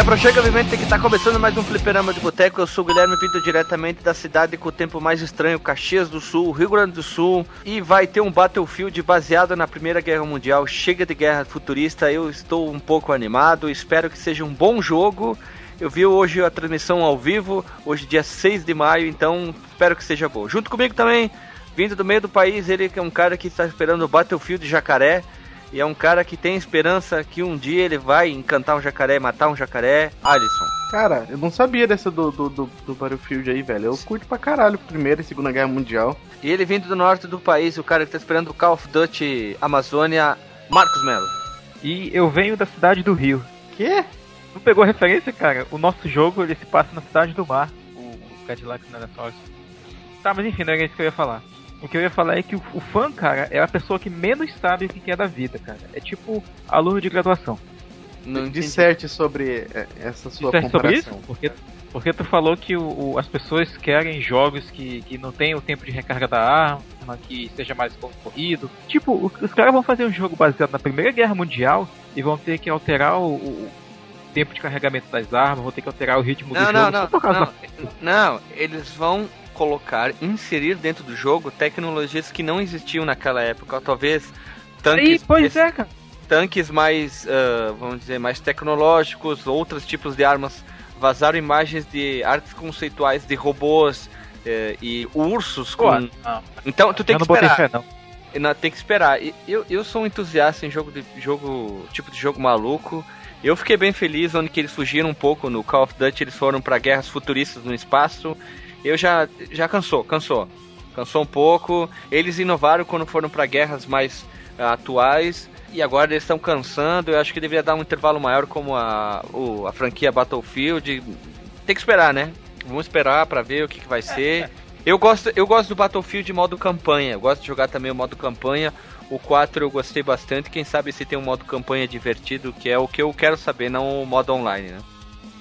Aproxima, obviamente, que está começando mais um fliperama de boteco. Eu sou o Guilherme, vindo diretamente da cidade com o tempo mais estranho, Caxias do Sul, Rio Grande do Sul. E vai ter um Battlefield baseado na Primeira Guerra Mundial. Chega de guerra futurista, eu estou um pouco animado. Espero que seja um bom jogo. Eu vi hoje a transmissão ao vivo, hoje dia 6 de maio, então espero que seja bom. Junto comigo também, vindo do meio do país, ele que é um cara que está esperando o Battlefield Jacaré. E é um cara que tem esperança que um dia ele vai encantar um jacaré, matar um jacaré. Alisson. Cara, eu não sabia dessa do, do, do, do Battlefield aí, velho. Eu curto pra caralho Primeira e Segunda Guerra Mundial. E ele vindo do norte do país, o cara que tá esperando o Call of Duty Amazônia, Marcos Melo. E eu venho da cidade do Rio. Quê? Não pegou a referência, cara? O nosso jogo ele se passa na cidade do mar. O Cadillac Dinosaurs. Tá, mas enfim, não era isso que eu ia falar. O que eu ia falar é que o, o fã, cara, é a pessoa que menos sabe o que é da vida, cara. É tipo aluno de graduação. Não disserte sobre é, essa sua disserte comparação. sobre isso? Porque, porque tu falou que o, o, as pessoas querem jogos que, que não tem o tempo de recarga da arma, que seja mais corrido. Tipo, os caras vão fazer um jogo baseado na Primeira Guerra Mundial e vão ter que alterar o, o tempo de carregamento das armas, vão ter que alterar o ritmo não, do não, jogo. Não, não, não, não, eles vão colocar, inserir dentro do jogo tecnologias que não existiam naquela época. Talvez tanques. pois é, cara. Tanques mais, uh, vamos dizer, mais tecnológicos, outros tipos de armas. Vazaram imagens de artes conceituais de robôs uh, e ursos com. Então tu tem que esperar. Fé, não. não. Tem que esperar. Eu, eu sou um entusiasta em jogo de jogo, tipo de jogo maluco. Eu fiquei bem feliz onde que eles fugiram um pouco no Call of Duty, eles foram para guerras futuristas no espaço eu já, já cansou, cansou. Cansou um pouco. Eles inovaram quando foram para guerras mais uh, atuais. E agora eles estão cansando. Eu acho que deveria dar um intervalo maior como a, o, a franquia Battlefield. Tem que esperar, né? Vamos esperar para ver o que, que vai ser. Eu gosto, eu gosto do Battlefield modo campanha. Eu gosto de jogar também o modo campanha. O 4 eu gostei bastante. Quem sabe se tem um modo campanha divertido, que é o que eu quero saber, não o modo online, né?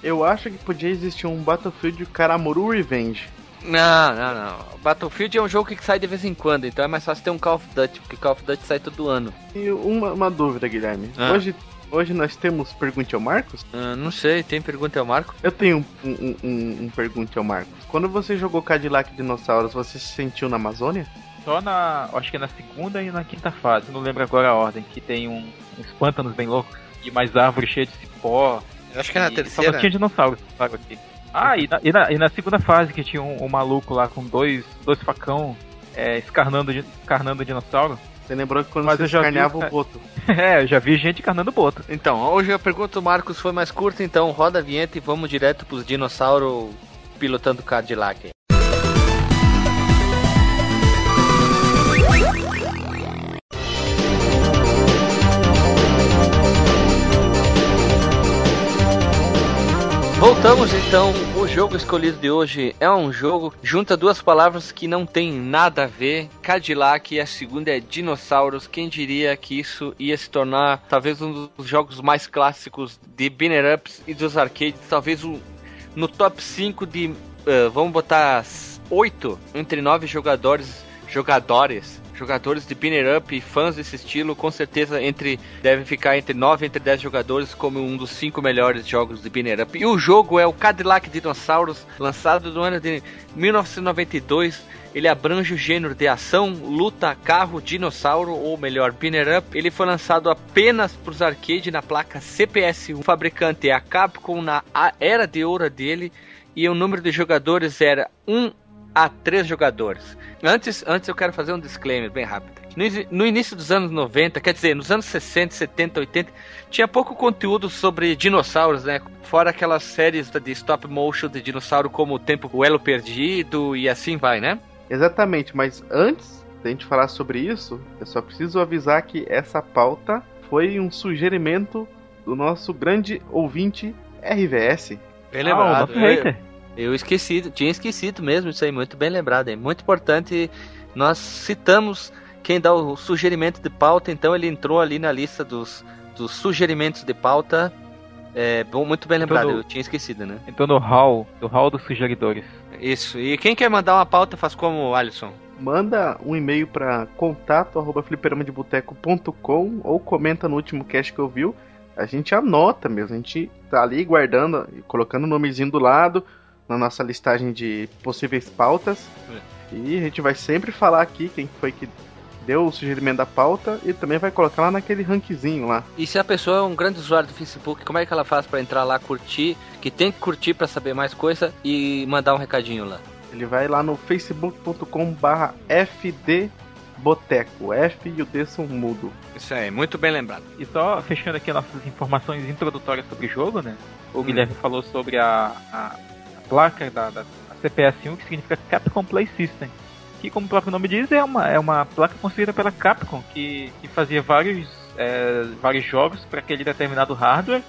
Eu acho que podia existir um Battlefield Karamuru Revenge. Não, não, não. Battlefield é um jogo que sai de vez em quando, então é mais fácil ter um Call of Duty, porque Call of Duty sai todo ano. E uma, uma dúvida, Guilherme. Ah. Hoje, hoje nós temos Pergunte ao Marcos? Ah, não sei, tem Pergunta ao Marcos? Eu tenho um, um, um, um Pergunte ao Marcos. Quando você jogou Cadillac Dinossauros, você se sentiu na Amazônia? Só na. acho que é na segunda e na quinta fase, não lembro agora a ordem, que tem um, uns pântanos bem loucos e mais árvores cheias de cipó. Eu acho que é na terceira. Só tinha dinossauro, aqui. Ah, e na, e na, e na segunda fase que tinha um, um, maluco lá com dois, dois facão é, escarnando, escarnando o dinossauro. Você lembrou que quando Mas você eu já escarneava vi, o boto. é, eu já vi gente encarnando o boto. Então, hoje a pergunta do Marcos foi mais curta, então roda a vinheta e vamos direto pros dinossauros pilotando Cadillac. Voltamos então. O jogo escolhido de hoje é um jogo junta duas palavras que não tem nada a ver. Cadillac e a segunda é dinossauros. Quem diria que isso ia se tornar talvez um dos jogos mais clássicos de binner ups e dos arcades, talvez um, no top 5 de uh, vamos botar 8 entre 9 jogadores jogadores jogadores de Binner Up e fãs desse estilo, com certeza entre devem ficar entre 9 entre 10 jogadores como um dos 5 melhores jogos de Binner Up. E o jogo é o Cadillac Dinosaurus, lançado no ano de 1992. Ele abrange o gênero de ação, luta, carro, dinossauro, ou melhor, Binner Up. Ele foi lançado apenas para os arcades na placa CPS1. O fabricante é a Capcom na era de ouro dele e o número de jogadores era 1 a 3 jogadores. Antes, antes eu quero fazer um disclaimer bem rápido. No, no, início dos anos 90, quer dizer, nos anos 60, 70, 80, tinha pouco conteúdo sobre dinossauros, né? Fora aquelas séries de stop motion de dinossauro como O Tempo, O Elo Perdido e assim vai, né? Exatamente, mas antes da gente falar sobre isso, eu só preciso avisar que essa pauta foi um sugerimento do nosso grande ouvinte RVS. Bem lembrado. Ah, eu esqueci, tinha esquecido mesmo isso aí, muito bem lembrado. É muito importante. Nós citamos quem dá o sugerimento de pauta, então ele entrou ali na lista dos, dos sugerimentos de pauta. É bom, muito bem lembrado, eu tinha esquecido, né? Então no hall, do hall dos sugeridores. Isso. E quem quer mandar uma pauta faz como, Alisson? Manda um e-mail para contato@fliperamadeboteco.com ou comenta no último cast que eu viu a gente anota mesmo, a gente tá ali guardando, colocando o nomezinho do lado na nossa listagem de possíveis pautas. É. E a gente vai sempre falar aqui quem foi que deu o sugerimento da pauta e também vai colocar lá naquele rankzinho lá. E se a pessoa é um grande usuário do Facebook, como é que ela faz para entrar lá, curtir, que tem que curtir para saber mais coisa e mandar um recadinho lá? Ele vai lá no facebook.com barra fdboteco, F e o D são mudo. Isso aí, muito bem lembrado. E só fechando aqui nossas informações introdutórias sobre o jogo, né? O hum. Guilherme falou sobre a, a, a placa da, da CPS1, que significa Capcom Play System que, como o próprio nome diz, é uma, é uma placa construída pela Capcom, que, que fazia vários, é, vários jogos para aquele determinado hardware.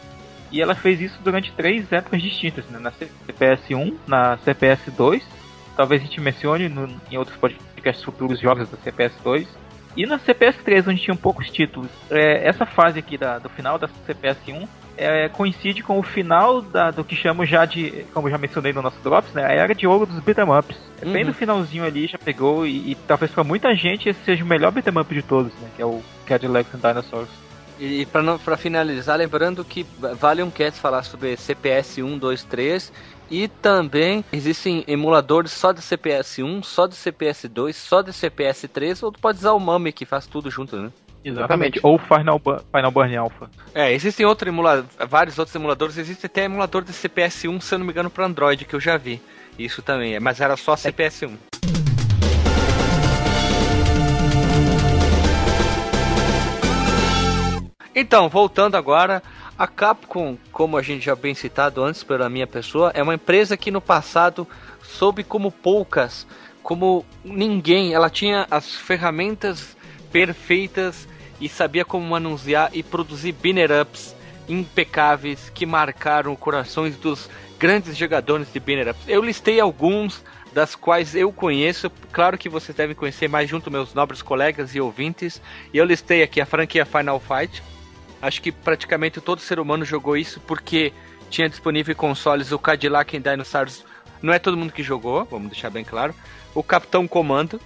E ela fez isso durante três épocas distintas, né? na CPS1, na CPS2, talvez a gente mencione no, em outros podcasts futuros jogos da CPS2, e na CPS3, onde tinham poucos títulos. É, essa fase aqui da, do final da CPS1 é, coincide com o final da, do que chamo já de, como já mencionei no nosso Drops, né, a era de ouro dos beat'em ups. Uhum. Bem no finalzinho ali já pegou e, e talvez para muita gente esse seja o melhor beat'em up de todos, né, que é o Cadillacs and Dinosaurs. E para finalizar, lembrando que vale um cast falar sobre CPS 1, 2, 3 e também existem emuladores só de CPS 1, só de CPS 2, só de CPS 3, ou tu pode usar o MAME que faz tudo junto, né? Exatamente. Ou Final, Final Burn Alpha. É, existem outro emula vários outros emuladores. Existe até emulador de CPS1, se eu não me engano, para Android, que eu já vi. Isso também, mas era só CPS1. Então, voltando agora, a Capcom, como a gente já bem citado antes pela minha pessoa, é uma empresa que no passado soube como poucas, como ninguém, ela tinha as ferramentas perfeitas e sabia como anunciar e produzir binner ups impecáveis que marcaram corações dos grandes jogadores de binner ups. Eu listei alguns das quais eu conheço, claro que vocês devem conhecer mais junto meus nobres colegas e ouvintes. E eu listei aqui a franquia Final Fight. Acho que praticamente todo ser humano jogou isso porque tinha disponível em consoles o Cadillac e Dinosaurs. Não é todo mundo que jogou, vamos deixar bem claro. O Capitão Comando,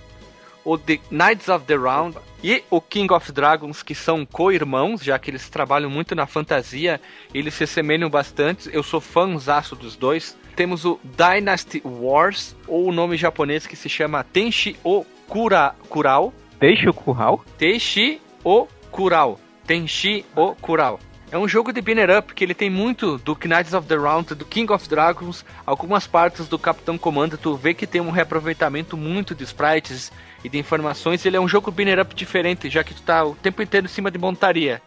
o The Knights of the Round e o King of Dragons, que são co-irmãos, já que eles trabalham muito na fantasia, eles se assemelham bastante. Eu sou fãzaço dos dois. Temos o Dynasty Wars, ou o nome japonês que se chama Tenshi o Kura, Kurao. Tenshi o Kurao? Tenshi o Kurao. Tenshi o Kurao. É um jogo de binner up que ele tem muito do Knights of the Round, do King of Dragons, algumas partes do Capitão Comando, tu vê que tem um reaproveitamento muito de sprites e de informações. Ele é um jogo binner up diferente, já que tu tá o tempo inteiro em cima de montaria.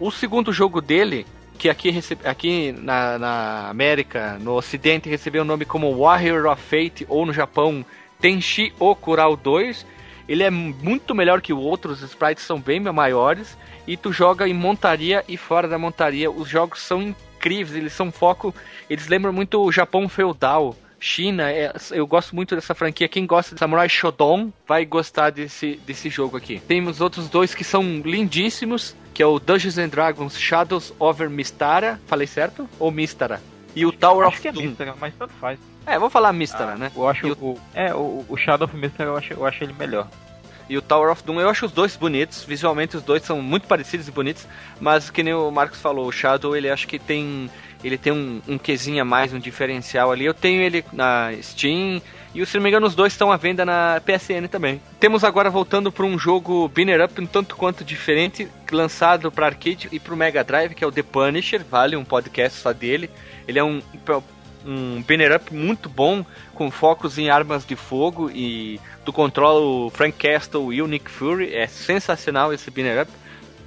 O segundo jogo dele, que aqui, recebe, aqui na, na América, no Ocidente, recebeu o nome como Warrior of Fate, ou no Japão, Tenshi Okurao 2. Ele é muito melhor que o outro, os sprites são bem maiores, e tu joga em montaria e fora da montaria. Os jogos são incríveis, eles são foco, eles lembram muito o Japão feudal. China, é, eu gosto muito dessa franquia. Quem gosta de Samurai Shodown vai gostar desse, desse jogo aqui. Temos outros dois que são lindíssimos, que é o Dungeons and Dragons Shadows over Mistara. Falei certo? Ou Mistara? E o Tower acho of Doom. É Mistara, mas tanto faz. É, vou falar Mistara, ah, né? Eu acho o, o, é, o, o Shadow of Mistara eu acho, eu acho ele melhor e o Tower of Doom. Eu acho os dois bonitos, visualmente os dois são muito parecidos e bonitos, mas que nem o Marcos falou, o Shadow ele acho que tem ele tem um, um quesinho a mais, um diferencial ali. Eu tenho ele na Steam e se não me engano os dois estão à venda na PSN também. Temos agora voltando para um jogo binner up um tanto quanto diferente, lançado para arcade e para o Mega Drive, que é o The Punisher, vale um podcast só dele. Ele é um um banner up muito bom, com focos em armas de fogo e tu controla o Frank Castle e o Nick Fury. É sensacional esse banner up.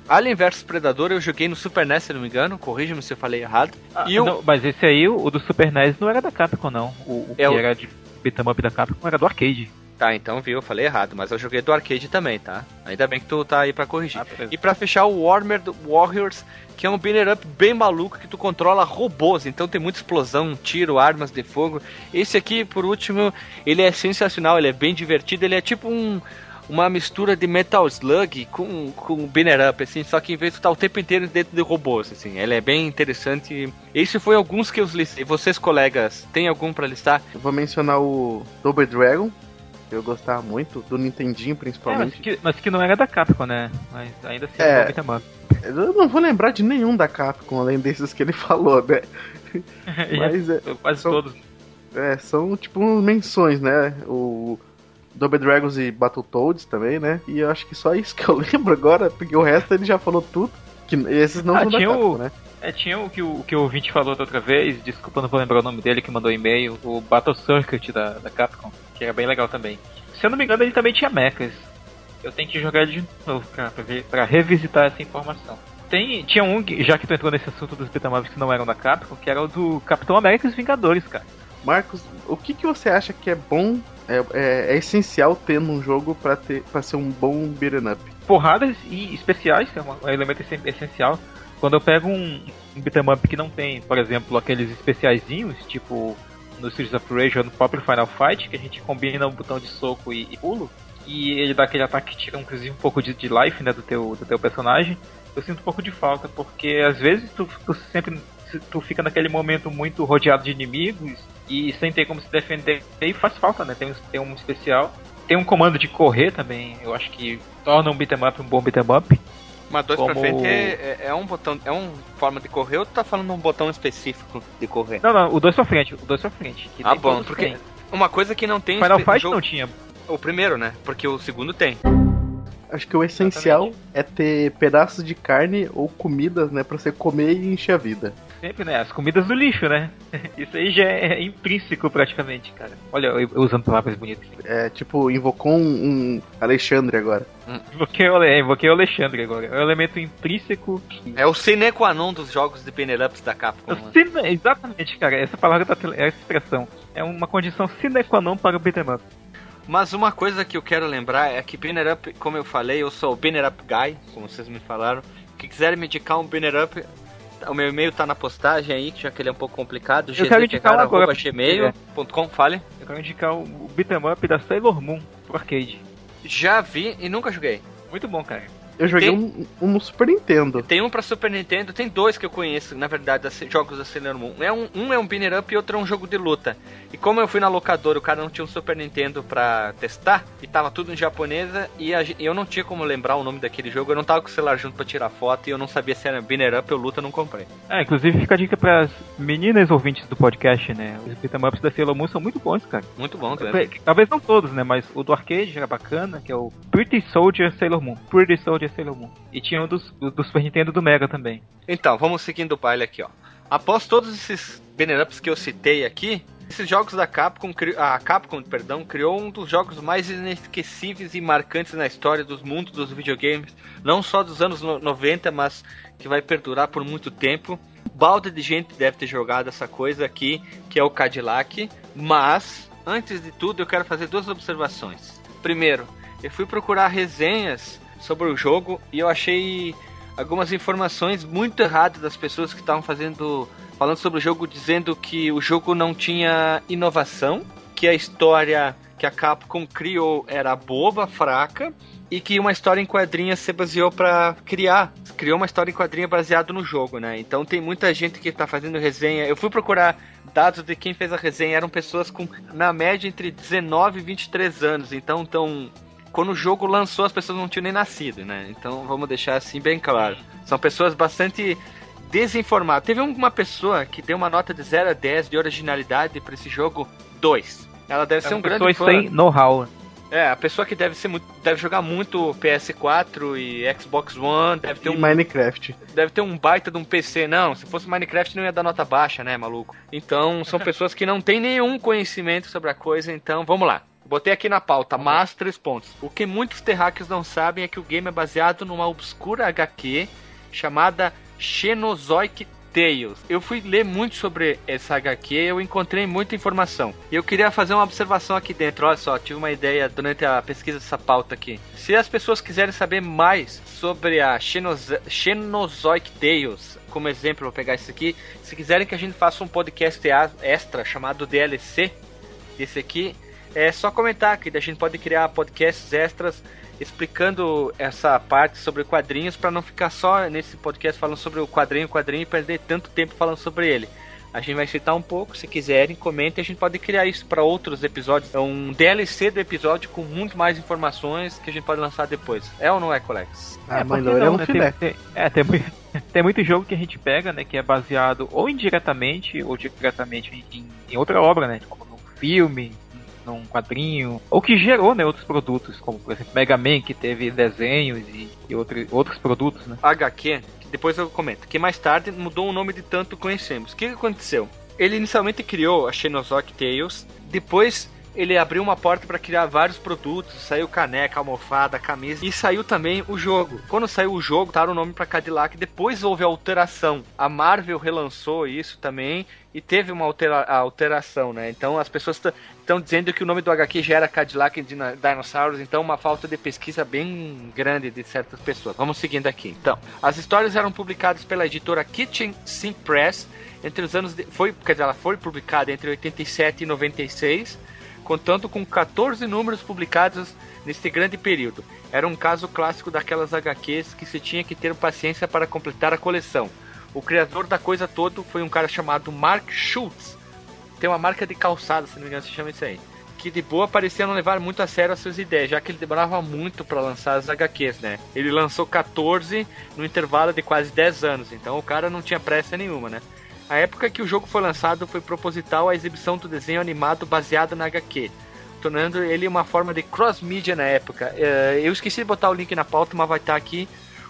Alien vs Predador eu joguei no Super NES, se não me engano, corrija-me se eu falei errado. Ah, e não. Mas esse aí, o do Super NES, não era da Capcom, não. O, o é que o... era de beat'em up da Capcom era do arcade. Tá, então viu, eu falei errado, mas eu joguei do arcade também, tá? Ainda bem que tu tá aí pra corrigir. Ah, e pra fechar, o Warmer Warriors, que é um banner up bem maluco que tu controla robôs, então tem muita explosão, tiro, armas de fogo. Esse aqui, por último, ele é sensacional, ele é bem divertido, ele é tipo um uma mistura de Metal Slug com, com Banner Up, assim, só que em vez de estar o tempo inteiro dentro de robôs, assim, ele é bem interessante. Esse foi alguns que eu listei. Vocês, colegas, tem algum para listar? Eu vou mencionar o Double Dragon, eu gostava muito, do Nintendinho principalmente. É, mas, que, mas, que, não era da Capcom, né? Mas ainda assim é, é, Eu não vou lembrar de nenhum da Capcom, além desses que ele falou, né? Mas é, quase são, todos. É, são tipo menções, né? O Double Dragons e Battletoads também, né? E eu acho que só isso que eu lembro agora, porque o resto ele já falou tudo. Que esses não ah, são da Capcom, o... né? É, tinha o que o, que o ouvinte falou da outra vez, desculpa, não vou lembrar o nome dele, que mandou e-mail, o Battle Circuit da, da Capcom, que era bem legal também. Se eu não me engano, ele também tinha mechas. Eu tenho que jogar ele de novo pra, pra, ver, pra revisitar essa informação. Tem, tinha um, já que tu entrou nesse assunto dos beat'em que não eram da Capcom, que era o do Capitão América e os Vingadores, cara. Marcos, o que, que você acha que é bom, é, é, é essencial ter num jogo para ter para ser um bom beat'em up? Porradas e especiais, é um elemento essencial. Quando eu pego um, um beat'em up que não tem, por exemplo, aqueles especiaizinhos, tipo no Streets of Rage ou no próprio Final Fight, que a gente combina um botão de soco e, e pulo, e ele dá aquele ataque que tira inclusive um pouco de, de life né, do, teu, do teu personagem, eu sinto um pouco de falta, porque às vezes tu, tu sempre tu fica naquele momento muito rodeado de inimigos e sem ter como se defender, e faz falta, né? Tem um, tem um especial. Tem um comando de correr também, eu acho que torna um beat'em up um bom beat'em up. Mas dois como... pra frente é, é, é, um botão, é uma forma de correr ou tu tá falando um botão específico de correr? Não, não, o dois pra frente, o dois pra frente. ah, bom, porque tem. uma coisa que não tem... Final Fight jogo... não tinha. O primeiro, né? Porque o segundo tem. Acho que o essencial Exatamente. é ter pedaços de carne ou comidas, né, pra você comer e encher a vida. Sempre, né? As comidas do lixo, né? Isso aí já é intrínseco praticamente, cara. Olha, eu, usando palavras bonitas. É, tipo, invocou um, um Alexandre agora. Hum. Invoquei, o, invoquei o Alexandre agora. É o elemento intrínseco. É o sine qua non dos jogos de Penelope da Capcom. Né? Cine, exatamente, cara. Essa palavra, tá, essa expressão. É uma condição sine qua non para o beat'em up. Mas uma coisa que eu quero lembrar é que Banner Up, como eu falei, eu sou o Banner Up Guy, como vocês me falaram. Que quiserem me indicar um Banner Up, o meu e-mail tá na postagem aí, já que ele é um pouco complicado. Eu quero indicar agora. gmail.com, fale. Eu quero indicar o beat'em up da Sailor Moon pro arcade. Já vi e nunca joguei. Muito bom, cara. Eu joguei tem, um, um, Super Nintendo. Tem um pra Super Nintendo, tem dois que eu conheço, na verdade, jogos da Sailor Moon. É um, um é um Binner Up e outro é um jogo de luta. E como eu fui na locadora, o cara não tinha um Super Nintendo pra testar, e tava tudo em japonesa, e a, eu não tinha como lembrar o nome daquele jogo, eu não tava com o celular junto pra tirar foto, e eu não sabia se era Binner Up ou luta, eu não comprei. É, inclusive fica a dica pras meninas ouvintes do podcast, né? Os beat'em ups da Sailor Moon são muito bons, cara. Muito bons, né? Talvez não todos, né? Mas o do arcade era bacana, que é o Pretty Soldier Sailor Moon. Pretty Soldier Sailor Moon. E tinha um dos, do Super Nintendo do Mega também. Então, vamos seguindo o baile aqui, ó. Após todos esses banner-ups que eu citei aqui, esses jogos da Capcom, a Capcom, perdão, criou um dos jogos mais inesquecíveis e marcantes na história dos mundos dos videogames, não só dos anos 90, mas que vai perdurar por muito tempo. Balde de gente deve ter jogado essa coisa aqui, que é o Cadillac, mas antes de tudo eu quero fazer duas observações. Primeiro, eu fui procurar resenhas sobre o jogo e eu achei algumas informações muito erradas das pessoas que estavam fazendo falando sobre o jogo dizendo que o jogo não tinha inovação, que a história que a Capcom criou era boba, fraca e que uma história em quadrinhos se baseou para criar, criou uma história em quadrinhos baseado no jogo, né? Então tem muita gente que tá fazendo resenha. Eu fui procurar dados de quem fez a resenha, eram pessoas com na média entre 19 e 23 anos, então tão quando o jogo lançou, as pessoas não tinham nem nascido, né? Então vamos deixar assim bem claro. São pessoas bastante desinformadas. Teve uma pessoa que deu uma nota de 0 a 10 de originalidade para esse jogo 2. Ela deve é ser um grande fã. sem know-how. É, a pessoa que deve ser muito, deve jogar muito PS4 e Xbox One, deve ter e um Minecraft. Deve ter um baita de um PC. Não, se fosse Minecraft não ia dar nota baixa, né, maluco? Então, são pessoas que não têm nenhum conhecimento sobre a coisa, então vamos lá. Botei aqui na pauta, mas três pontos. O que muitos terráqueos não sabem é que o game é baseado numa obscura HQ chamada Xenozoic Tales. Eu fui ler muito sobre essa HQ, eu encontrei muita informação. E eu queria fazer uma observação aqui dentro. Olha só, tive uma ideia durante a pesquisa dessa pauta aqui. Se as pessoas quiserem saber mais sobre a Xenozo Xenozoic Tales, como exemplo, vou pegar isso aqui. Se quiserem que a gente faça um podcast extra chamado DLC, esse aqui, é só comentar que a gente pode criar podcasts extras explicando essa parte sobre quadrinhos para não ficar só nesse podcast falando sobre o quadrinho, quadrinho e perder tanto tempo falando sobre ele. A gente vai citar um pouco, se quiserem, comentem, a gente pode criar isso para outros episódios. É um DLC do episódio com muito mais informações que a gente pode lançar depois. É ou não é, Colex? Ah, é, mãe loira é um né? filé. Tem, tem, é, tem, tem muito jogo que a gente pega, né, que é baseado ou indiretamente ou diretamente em, em outra obra, né, como num filme, num quadrinho, ou que gerou né, outros produtos, como por exemplo Mega Man, que teve desenhos e, e outro, outros produtos. Né? HQ, depois eu comento, que mais tarde mudou o nome de tanto conhecemos. O que, aconteceu? Ele inicialmente criou a Xenozoic Tales, depois ele abriu uma porta para criar vários produtos, saiu caneca, almofada, camisa e saiu também o jogo. Quando saiu o jogo, taram o nome para Cadillac, depois houve alteração. A Marvel relançou isso também e teve uma altera alteração, né? Então as pessoas estão dizendo que o nome do HQ já era Cadillac Dinosaurs, então uma falta de pesquisa bem grande de certas pessoas. Vamos seguindo aqui. Então, as histórias eram publicadas pela editora Kitchen Sink Press entre os anos de, foi, quer dizer, ela foi publicada entre 87 e 96 contando com 14 números publicados neste grande período. Era um caso clássico daquelas HQs que se tinha que ter paciência para completar a coleção. O criador da coisa toda foi um cara chamado Mark Schultz. Tem uma marca de calçada, se não me engano, se chama isso aí. Que de boa parecia não levar muito a sério as suas ideias, já que ele demorava muito para lançar as HQs, né? Ele lançou 14 no intervalo de quase 10 anos, então o cara não tinha pressa nenhuma, né? A época que o jogo foi lançado foi proposital a exibição do desenho animado baseado na HQ, tornando ele uma forma de cross-mídia na época. É, eu esqueci de botar o link na pauta, mas vai estar aqui.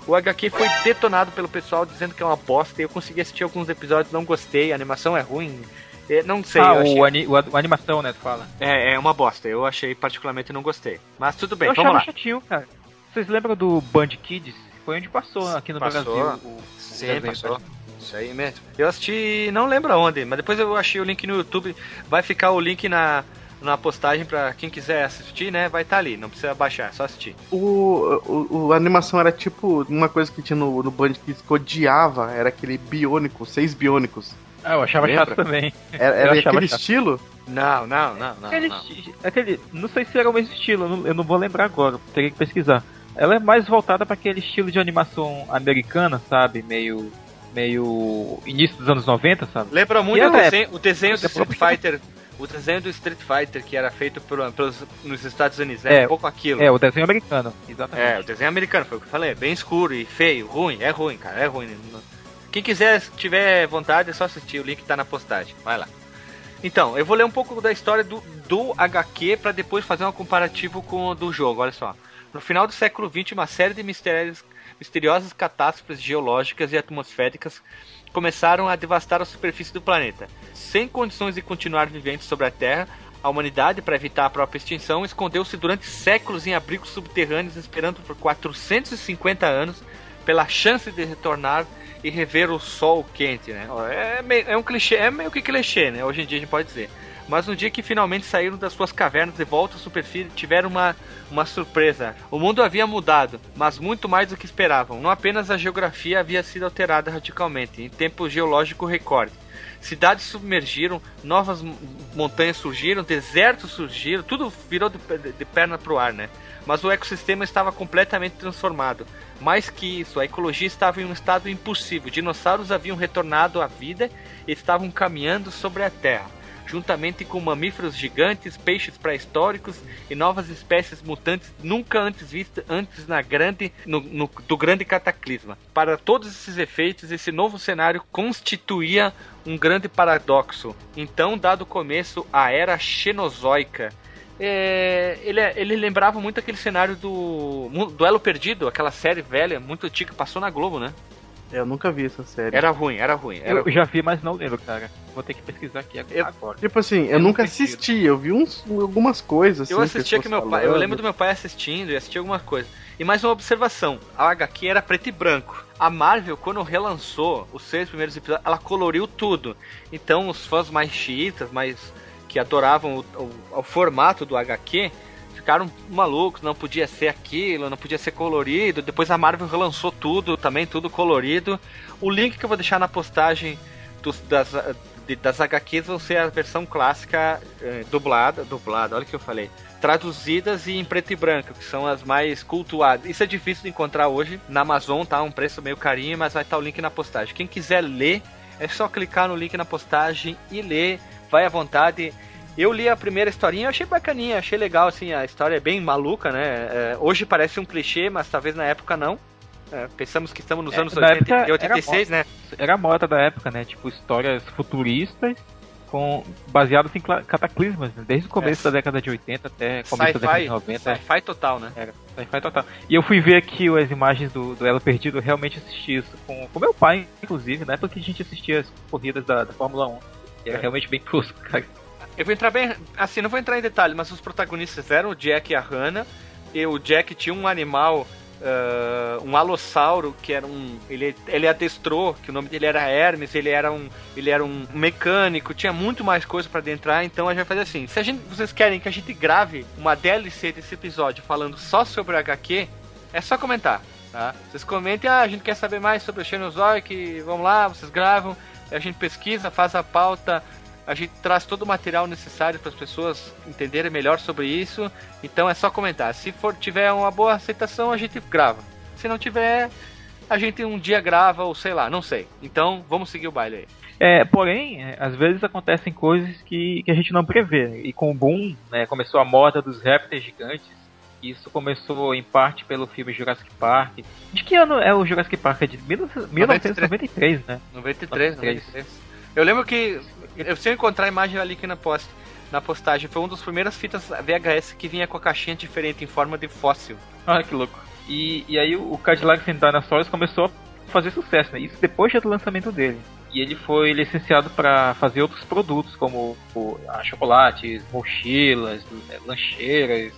O HQ foi detonado pelo pessoal dizendo que é uma bosta. Eu consegui assistir alguns episódios, não gostei, a animação é ruim. É, não sei. Ah, achei... o, ani o, a animação, né, tu fala? É, é uma bosta. Eu achei particularmente não gostei. Mas tudo bem, eu vamos lá. chatinho, cara. Vocês lembram do Band Kids? Foi onde passou aqui no passou. Brasil. O, Sim, passou. Isso aí mesmo. Eu assisti, não lembro aonde, mas depois eu achei o link no YouTube. Vai ficar o link na, na postagem para quem quiser assistir, né? Vai estar tá ali, não precisa baixar, é só assistir. O, o, a animação era tipo uma coisa que tinha no, no Band que odiava, era aquele biônico, seis biônicos. Ah, eu achava Lembra? chato também. Era, era aquele chato. estilo? Não, não, não, não. Aquele, não. aquele, não sei se era o mesmo estilo, eu não, eu não vou lembrar agora, teria que pesquisar. Ela é mais voltada para aquele estilo de animação americana, sabe? Meio meio início dos anos 90, sabe? Lembra muito o desenho, o desenho, do Street Fighter. O desenho do Street Fighter que era feito por, pelos, nos Estados Unidos. É, é um pouco aquilo. É, o desenho americano, exatamente. É, o desenho americano, foi o que eu falei. É bem escuro e feio, ruim. É ruim, cara, é ruim. Quem quiser, tiver vontade, é só assistir. O link tá na postagem. Vai lá. Então, eu vou ler um pouco da história do, do HQ para depois fazer um comparativo com o do jogo. Olha só. No final do século XX, uma série de mistérios misteriosas catástrofes geológicas e atmosféricas começaram a devastar a superfície do planeta. Sem condições de continuar vivendo sobre a Terra, a humanidade, para evitar a própria extinção, escondeu-se durante séculos em abrigos subterrâneos, esperando por 450 anos pela chance de retornar e rever o sol quente, né? É, meio, é um clichê, é meio que clichê, né? Hoje em dia a gente pode dizer. Mas no dia que finalmente saíram das suas cavernas de volta à superfície, tiveram uma, uma surpresa. O mundo havia mudado, mas muito mais do que esperavam. Não apenas a geografia havia sido alterada radicalmente, em tempo geológico recorde. Cidades submergiram, novas montanhas surgiram, desertos surgiram, tudo virou de, perna pro ar, né? Mas o ecossistema estava completamente transformado. Mais que isso, a ecologia estava em um estado impossível. Dinossauros haviam retornado à vida e estavam caminhando sobre a Terra juntamente com mamíferos gigantes, peixes pré-históricos e novas espécies mutantes nunca antes vistas antes na grande, no, no, do grande cataclisma. Para todos esses efeitos, esse novo cenário constituía um grande paradoxo. Então, dado começo à era xenozoica, é, ele, ele lembrava muito aquele cenário do Duelo Perdido, aquela série velha, muito antiga, passou na Globo, né? Eu nunca vi essa série. Era ruim, era ruim. Era eu ruim. já vi, mas não lembro, cara. Vou ter que pesquisar aqui agora. tipo assim, eu, eu nunca assisti, eu vi uns, algumas coisas. Assim, eu assistia que meu pai. Eu lembro do meu pai assistindo e assisti algumas coisas. E mais uma observação: a HQ era preto e branco. A Marvel, quando relançou os seis primeiros episódios, ela coloriu tudo. Então, os fãs mais chiitas, mais que adoravam o, o, o formato do HQ, ficaram malucos, não podia ser aquilo, não podia ser colorido. Depois a Marvel relançou tudo, também tudo colorido. O link que eu vou deixar na postagem dos, das, das HQs vão ser a versão clássica eh, dublada, dublada, olha o que eu falei. Traduzidas e em preto e branco, que são as mais cultuadas. Isso é difícil de encontrar hoje. Na Amazon tá um preço meio carinho, mas vai estar o link na postagem. Quem quiser ler, é só clicar no link na postagem e ler, vai à vontade. Eu li a primeira historinha, achei bacaninha, achei legal, assim, a história é bem maluca, né? É, hoje parece um clichê, mas talvez na época não. É, pensamos que estamos nos é, anos 80, 86, era né? Era a moda da época, né? Tipo, histórias futuristas com baseados em cataclismas, né? desde o começo é. da década de 80 até começo da década de 90. Sci-fi total, né? Era, sci-fi total. E eu fui ver aqui as imagens do, do Elo Perdido, eu realmente assisti isso com, com meu pai, inclusive, na época que a gente assistia as corridas da, da Fórmula 1. E era é. realmente bem tosco, cara. Eu vou entrar bem. Assim, não vou entrar em detalhe, mas os protagonistas eram o Jack e a Hannah. E o Jack tinha um animal, uh, um alossauro, que era um. Ele, ele adestrou, que o nome dele era Hermes, ele era um. Ele era um mecânico, tinha muito mais coisa para adentrar, então a gente vai fazer assim. Se a gente, vocês querem que a gente grave uma DLC desse episódio falando só sobre o HQ, é só comentar. Tá? Vocês comentem, ah, a gente quer saber mais sobre o Xenozoic, vamos lá, vocês gravam, a gente pesquisa, faz a pauta, a gente traz todo o material necessário para as pessoas entenderem melhor sobre isso. Então é só comentar. Se for tiver uma boa aceitação, a gente grava. Se não tiver, a gente um dia grava ou sei lá, não sei. Então vamos seguir o baile aí. É, porém, é, às vezes acontecem coisas que, que a gente não prevê. E com o boom, né, começou a moda dos répteis gigantes. Isso começou em parte pelo filme Jurassic Park. De que ano é o Jurassic Park? É de 1993, né? 93, 93. 93. Eu lembro que eu, se eu encontrar a imagem ali aqui na, post, na postagem, foi uma das primeiras fitas VHS que vinha com a caixinha diferente em forma de fóssil. Ah, que louco. E, e aí o Cadillac and Dinosaurs começou a fazer sucesso, né? Isso depois do lançamento dele. E ele foi licenciado para fazer outros produtos, como o, a chocolates, mochilas, né, lancheiras,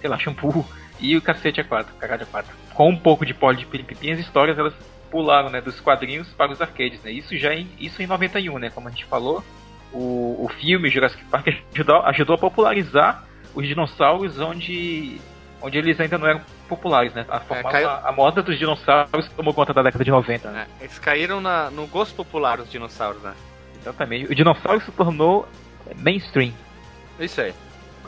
sei lá, shampoo e o cacete a quatro, caralho a quatro. Com um pouco de pó de piripipim, as histórias elas pularam né, dos quadrinhos para os arcades. Né? Isso já em, isso em 91, né? Como a gente falou, o, o filme Jurassic Park ajudou, ajudou a popularizar os dinossauros onde, onde eles ainda não eram populares, né? A, forma, é, caiu... a, a, moda dos dinossauros tomou conta da década de 90. Né? É, eles caíram na, no gosto popular, os dinossauros, né? Exatamente. O dinossauro se tornou mainstream. Isso aí.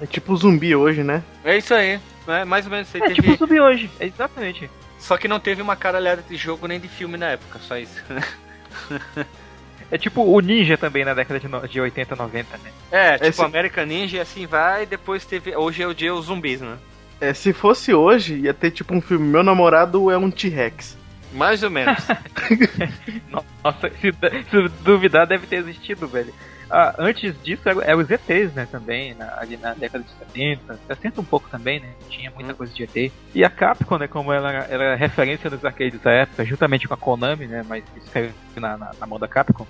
É tipo zumbi hoje, né? É isso aí. É mais ou menos isso aí. É teve... tipo zumbi hoje, é exatamente. Só que não teve uma caralhada de jogo nem de filme na época, só isso. É tipo o Ninja também na década de, no... de 80, 90, né? É, tipo Esse... American Ninja e assim vai, e depois teve. Hoje é o dia os zumbis, né? É, se fosse hoje, ia ter tipo um filme Meu Namorado é um T-Rex. Mais ou menos. Nossa, se, se, duvidar, deve ter existido, velho. Ah, antes disso, era, era os ETs, né, também, na, ali na década de 70, 60 um pouco também, né, tinha muita hum. coisa de ET. E a Capcom, né, como ela era referência nos arcades da época, juntamente com a Konami, né, mas isso caiu na, na, na mão da Capcom,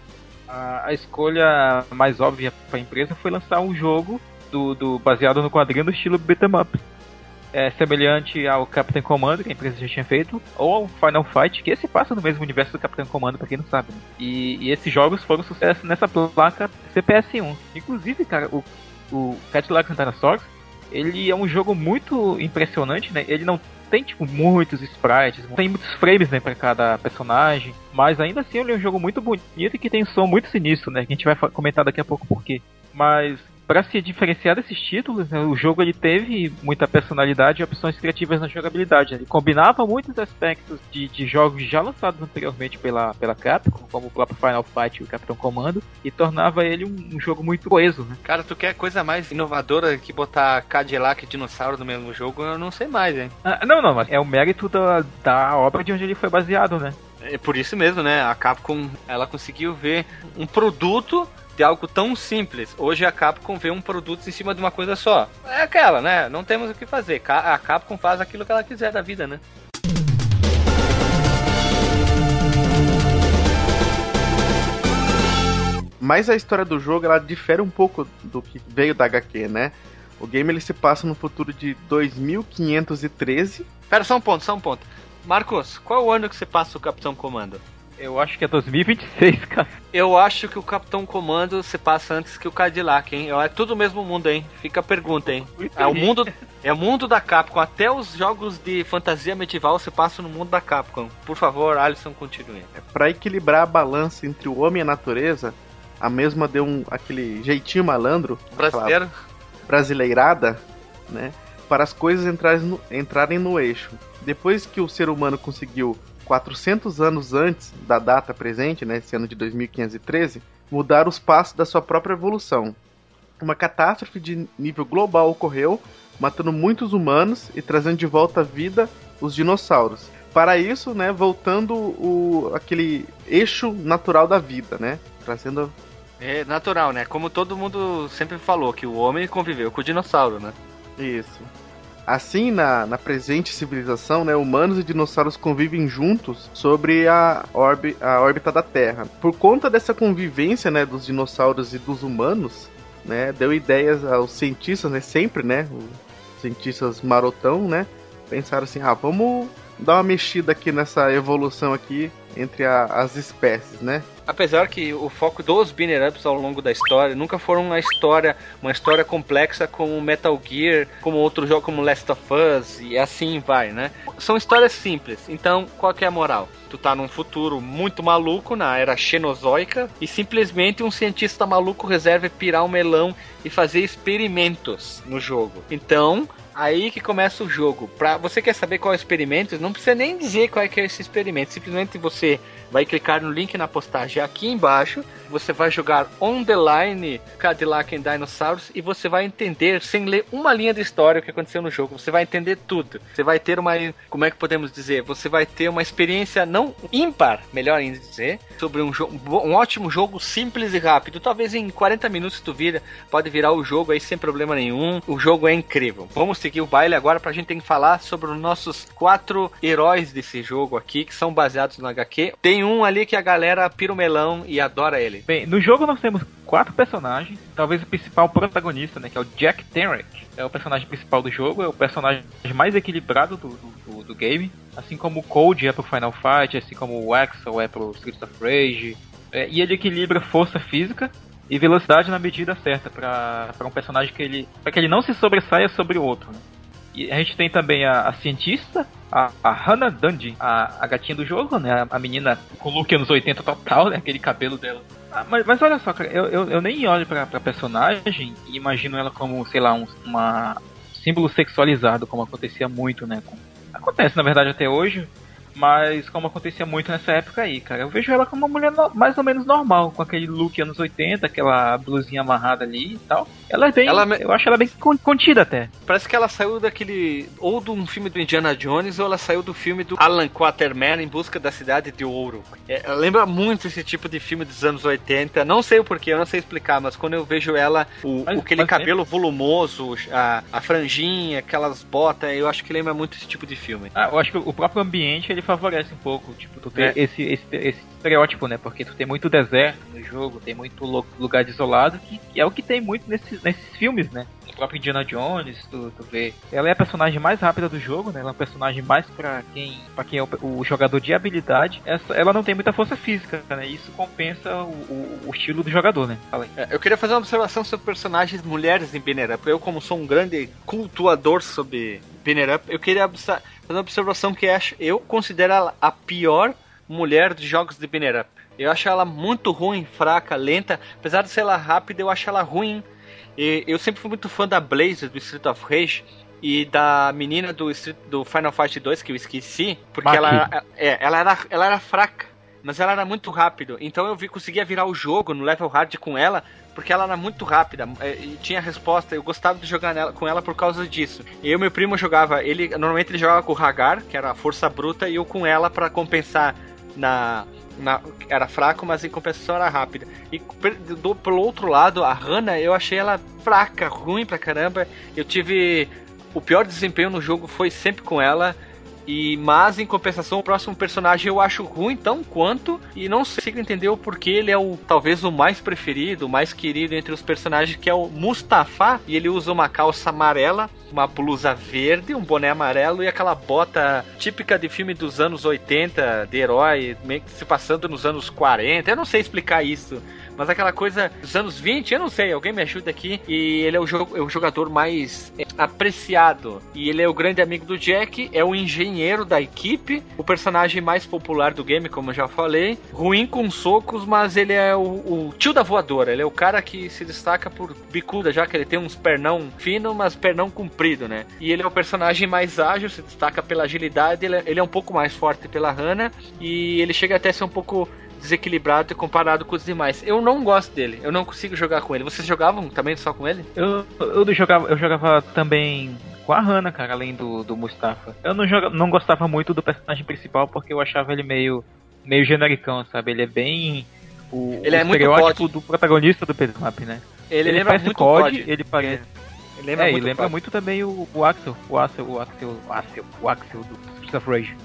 a, a escolha mais óbvia para a empresa foi lançar um jogo do, do, baseado no quadrinho do estilo beat'em up é, semelhante ao Captain Commando, que a empresa já tinha feito, ou ao Final Fight, que esse passa no mesmo universo do Captain Commando, pra quem não sabe. Né? E, e, esses jogos foram sucesso nessa placa CPS1. Inclusive, cara, o, o Cadillac Dinosaurs, ele é um jogo muito impressionante, né? Ele não tem, tipo, muitos sprites, tem muitos frames, né, pra cada personagem, mas ainda assim ele é um jogo muito bonito e que tem um som muito sinistro, né, que a gente vai comentar daqui a pouco por quê. Mas para se diferenciar desses títulos, né, o jogo ele teve muita personalidade e opções criativas na jogabilidade. Ele combinava muitos aspectos de, de jogos já lançados anteriormente pela, pela Capcom, como o próprio Final Fight e o Capitão Comando, e tornava ele um, um, jogo muito coeso. Né? Cara, tu quer coisa mais inovadora que botar Cadillac e dinossauro no mesmo jogo? Eu não sei mais, hein? Ah, não, não, mas é o mérito da, da obra de onde ele foi baseado, né? É por isso mesmo, né? A Capcom ela conseguiu ver um produto de algo tão simples. Hoje a Capcom vê um produto em cima de uma coisa só. É aquela, né? Não temos o que fazer. A Capcom faz aquilo que ela quiser da vida, né? Mas a história do jogo ela difere um pouco do que veio da HQ, né? O game ele se passa no futuro de 2513. Pera, só um ponto, só um ponto. Marcos, qual é o ano que você passa o Capitão Comando? Eu acho que é 2026, cara. Eu acho que o Capitão Comando se passa antes que o Cadillac, hein? É tudo o mesmo mundo, hein? Fica a pergunta, hein? É o mundo, é o mundo da Capcom. Até os jogos de fantasia medieval se passam no mundo da Capcom. Por favor, Alisson, continue. É para equilibrar a balança entre o homem e a natureza, a mesma deu um aquele jeitinho malandro, brasileiro, brasileirada, né? Para as coisas entrarem no, entrarem no eixo. Depois que o ser humano conseguiu 400 anos antes da data presente, né, esse ano de 2513, mudar os passos da sua própria evolução. Uma catástrofe de nível global ocorreu, matando muitos humanos e trazendo de volta à vida os dinossauros. Para isso, né, voltando o aquele eixo natural da vida, né, trazendo é natural, né? Como todo mundo sempre falou que o homem conviveu com o dinossauro, né? Isso. Assim, na, na presente civilização, né, humanos e dinossauros convivem juntos sobre a, a órbita da Terra. Por conta dessa convivência né, dos dinossauros e dos humanos, né, deu ideias aos cientistas, né, sempre, né, os cientistas marotão, né, pensaram assim, ah, vamos dar uma mexida aqui nessa evolução aqui entre a, as espécies, né? Apesar que o foco dos binner ups ao longo da história nunca foram uma história, uma história complexa como Metal Gear, como outro jogo como Last of Us e assim vai, né? São histórias simples. Então, qual que é a moral? Tu tá num futuro muito maluco na era xenozoica e simplesmente um cientista maluco reserva pirar um melão e fazer experimentos no jogo. Então, Aí que começa o jogo. Pra você quer saber qual é o experimento, não precisa nem dizer qual é que é esse experimento. Simplesmente você vai clicar no link na postagem aqui embaixo. Você vai jogar on the line Cadillac and Dinosaurs e você vai entender, sem ler uma linha de história, o que aconteceu no jogo. Você vai entender tudo. Você vai ter uma. Como é que podemos dizer? Você vai ter uma experiência não ímpar, melhor ainda dizer, sobre um, um ótimo jogo simples e rápido. Talvez em 40 minutos tu vira, pode virar o jogo aí sem problema nenhum. O jogo é incrível. Vamos seguir o baile agora pra gente tem que falar sobre os nossos quatro heróis desse jogo aqui, que são baseados no HQ. Tem um ali que a galera pira o melão e adora ele. Bem, no jogo nós temos quatro personagens, talvez o principal protagonista, né, que é o Jack Tenrek, é o personagem principal do jogo, é o personagem mais equilibrado do, do, do game, assim como o Cold é pro Final Fight, assim como o Axel é pro Streets of Rage, é, e ele equilibra força física e velocidade na medida certa para um personagem que ele para que ele não se sobressaia sobre o outro. Né? E a gente tem também a, a cientista, a, a Hannah Dundee, a, a gatinha do jogo, né? A, menina com look anos 80 total, né? Aquele cabelo dela. Ah, mas, mas, olha só, cara, eu, eu, eu, nem olho pra, pra personagem e imagino ela como, sei lá, um uma símbolo sexualizado, como acontecia muito, né? Com, acontece, na verdade, até hoje mas como acontecia muito nessa época aí, cara, eu vejo ela como uma mulher no, mais ou menos normal, com aquele look anos 80, aquela blusinha amarrada ali e tal. Ela é bem, ela, eu acho ela bem contida até. Parece que ela saiu daquele ou de um filme do Indiana Jones ou ela saiu do filme do Alan Quatermain em busca da cidade de ouro. É, lembra muito esse tipo de filme dos anos 80. Não sei o porquê, eu não sei explicar, mas quando eu vejo ela, o, mas, aquele cabelo volumoso, a, a franjinha, aquelas botas, eu acho que lembra muito esse tipo de filme. Ah, eu acho que o próprio ambiente ele favorece um pouco, tipo, tu ter é. esse, esse, esse estereótipo, né? Porque tu tem muito deserto no jogo, tem muito lugar isolado, que, que é o que tem muito nesses, nesses filmes, né? O próprio Indiana Jones, tu, tu vê. Ela é a personagem mais rápida do jogo, né? Ela é a personagem mais pra quem, pra quem é o, o jogador de habilidade. Essa, ela não tem muita força física, né? Isso compensa o, o, o estilo do jogador, né? Fala aí. É, eu queria fazer uma observação sobre personagens mulheres em Banner Up. Eu, como sou um grande cultuador sobre Banner Up, eu queria fazer uma observação que acho, eu considero ela a pior mulher de jogos de Banner Up. Eu acho ela muito ruim, fraca, lenta. Apesar de ser ela rápida, eu acho ela ruim. E eu sempre fui muito fã da Blaze do Street of Rage e da menina do, do Final Fight 2 que eu esqueci, porque ela, é, ela, era, ela era fraca, mas ela era muito rápido. Então eu vi, conseguia virar o jogo no level hard com ela, porque ela era muito rápida é, e tinha resposta. Eu gostava de jogar nela, com ela por causa disso. Eu meu primo jogava, ele normalmente ele jogava com o Hagar, que era a força bruta, e eu com ela para compensar na na, era fraco, mas em compensação era rápida. E do, pelo outro lado, a Hannah, eu achei ela fraca, ruim pra caramba. Eu tive. O pior desempenho no jogo foi sempre com ela. E, mas em compensação, o próximo personagem eu acho ruim tão quanto e não consigo entender o porquê ele é o talvez o mais preferido, o mais querido entre os personagens, que é o Mustafa, e ele usa uma calça amarela uma blusa verde, um boné amarelo e aquela bota típica de filme dos anos 80, de herói, meio que se passando nos anos 40. Eu não sei explicar isso. Mas aquela coisa dos anos 20, eu não sei, alguém me ajuda aqui. E ele é o, é o jogador mais é, apreciado. E ele é o grande amigo do Jack, é o engenheiro da equipe, o personagem mais popular do game, como eu já falei. Ruim com socos, mas ele é o, o tio da voadora. Ele é o cara que se destaca por bicuda, já que ele tem uns pernão fino, mas pernão comprido né? E ele é o personagem mais ágil, se destaca pela agilidade, ele é, ele é um pouco mais forte pela Hana e ele chega até a ser um pouco desequilibrado comparado com os demais. Eu não gosto dele, eu não consigo jogar com ele. Vocês jogavam também só com ele? Eu, eu, jogava, eu jogava também com a Hana, cara, além do, do Mustafa. Eu não, joga, não gostava muito do personagem principal porque eu achava ele meio, meio genericão, sabe? Ele é bem o, ele o é estereótipo muito do protagonista do Pedro né? Ele, ele lembra muito COD, COD, ele parece. É. Ele lembra, é, muito, lembra muito também o, o Axel, o Axel, o Axel, o Axel, o Axel do Streets of Rage.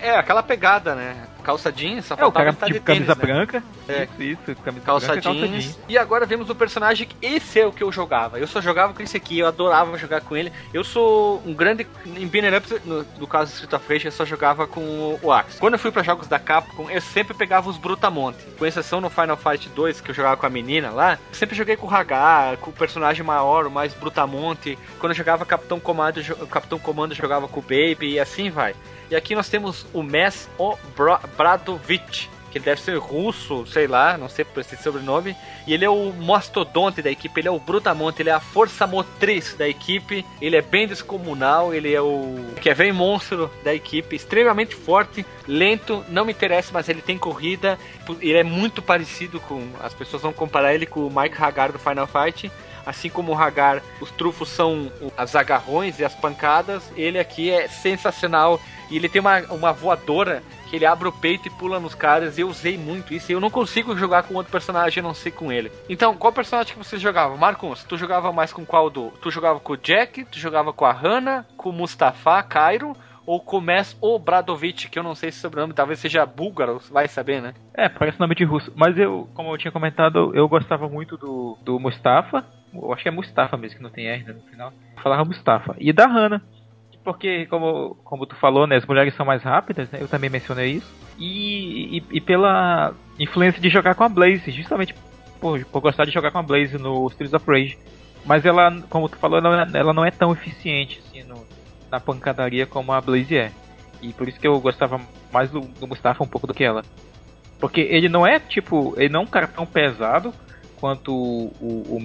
É, aquela pegada, né? calça jeans, só é, o cara, tá tipo, de tênis, camisa né? branca. É. Isso, isso, camisa calça, branca, jeans. calça jeans. E agora vemos o personagem que esse é o que eu jogava. Eu só jogava com esse aqui, eu adorava jogar com ele. Eu sou um grande em Banner Up, no, no caso Street of Rage, eu só jogava com o Axe. Quando eu fui para jogos da Capcom, eu sempre pegava os Brutamonte. Com exceção no Final Fight 2, que eu jogava com a menina lá, sempre joguei com o Hagar, com o personagem maior, o mais Brutamonte. Quando eu jogava Capitão Comando, Capitão Comando eu jogava com o Baby e assim vai. E aqui nós temos o Mes Obradovic, que deve ser russo, sei lá, não sei por esse sobrenome. E ele é o mastodonte da equipe, ele é o brutamonte, ele é a força motriz da equipe. Ele é bem descomunal, ele é o que é bem monstro da equipe, extremamente forte, lento, não me interessa, mas ele tem corrida. Ele é muito parecido com. As pessoas vão comparar ele com o Mike Hagar do Final Fight. Assim como o Hagar, os trufos são as agarrões e as pancadas. Ele aqui é sensacional e ele tem uma, uma voadora que ele abre o peito e pula nos caras. Eu usei muito isso. E eu não consigo jogar com outro personagem, a não ser com ele. Então, qual personagem que você jogava? Marcos, tu jogava mais com qual do? Tu jogava com o Jack, tu jogava com a Hannah, com o Mustafa, Cairo ou Começa o Bradovic, que eu não sei se sobrenome talvez seja búlgaro, vai saber, né? É, parece nome de russo. Mas eu, como eu tinha comentado, eu gostava muito do, do Mustafa. Eu acho que é Mustafa mesmo, que não tem R né, no final. Eu falava Mustafa. E da Hannah porque, como, como tu falou, né, as mulheres são mais rápidas, né, eu também mencionei isso. E, e, e, pela influência de jogar com a Blaze, justamente por, por gostar de jogar com a Blaze no Streets of Rage. Mas ela, como tu falou, ela, ela não é tão eficiente assim, no, na pancadaria como a Blaze é. E por isso que eu gostava mais do, do Mustafa um pouco do que ela. Porque ele não é tipo, ele não é um cara tão pesado quanto o, o, o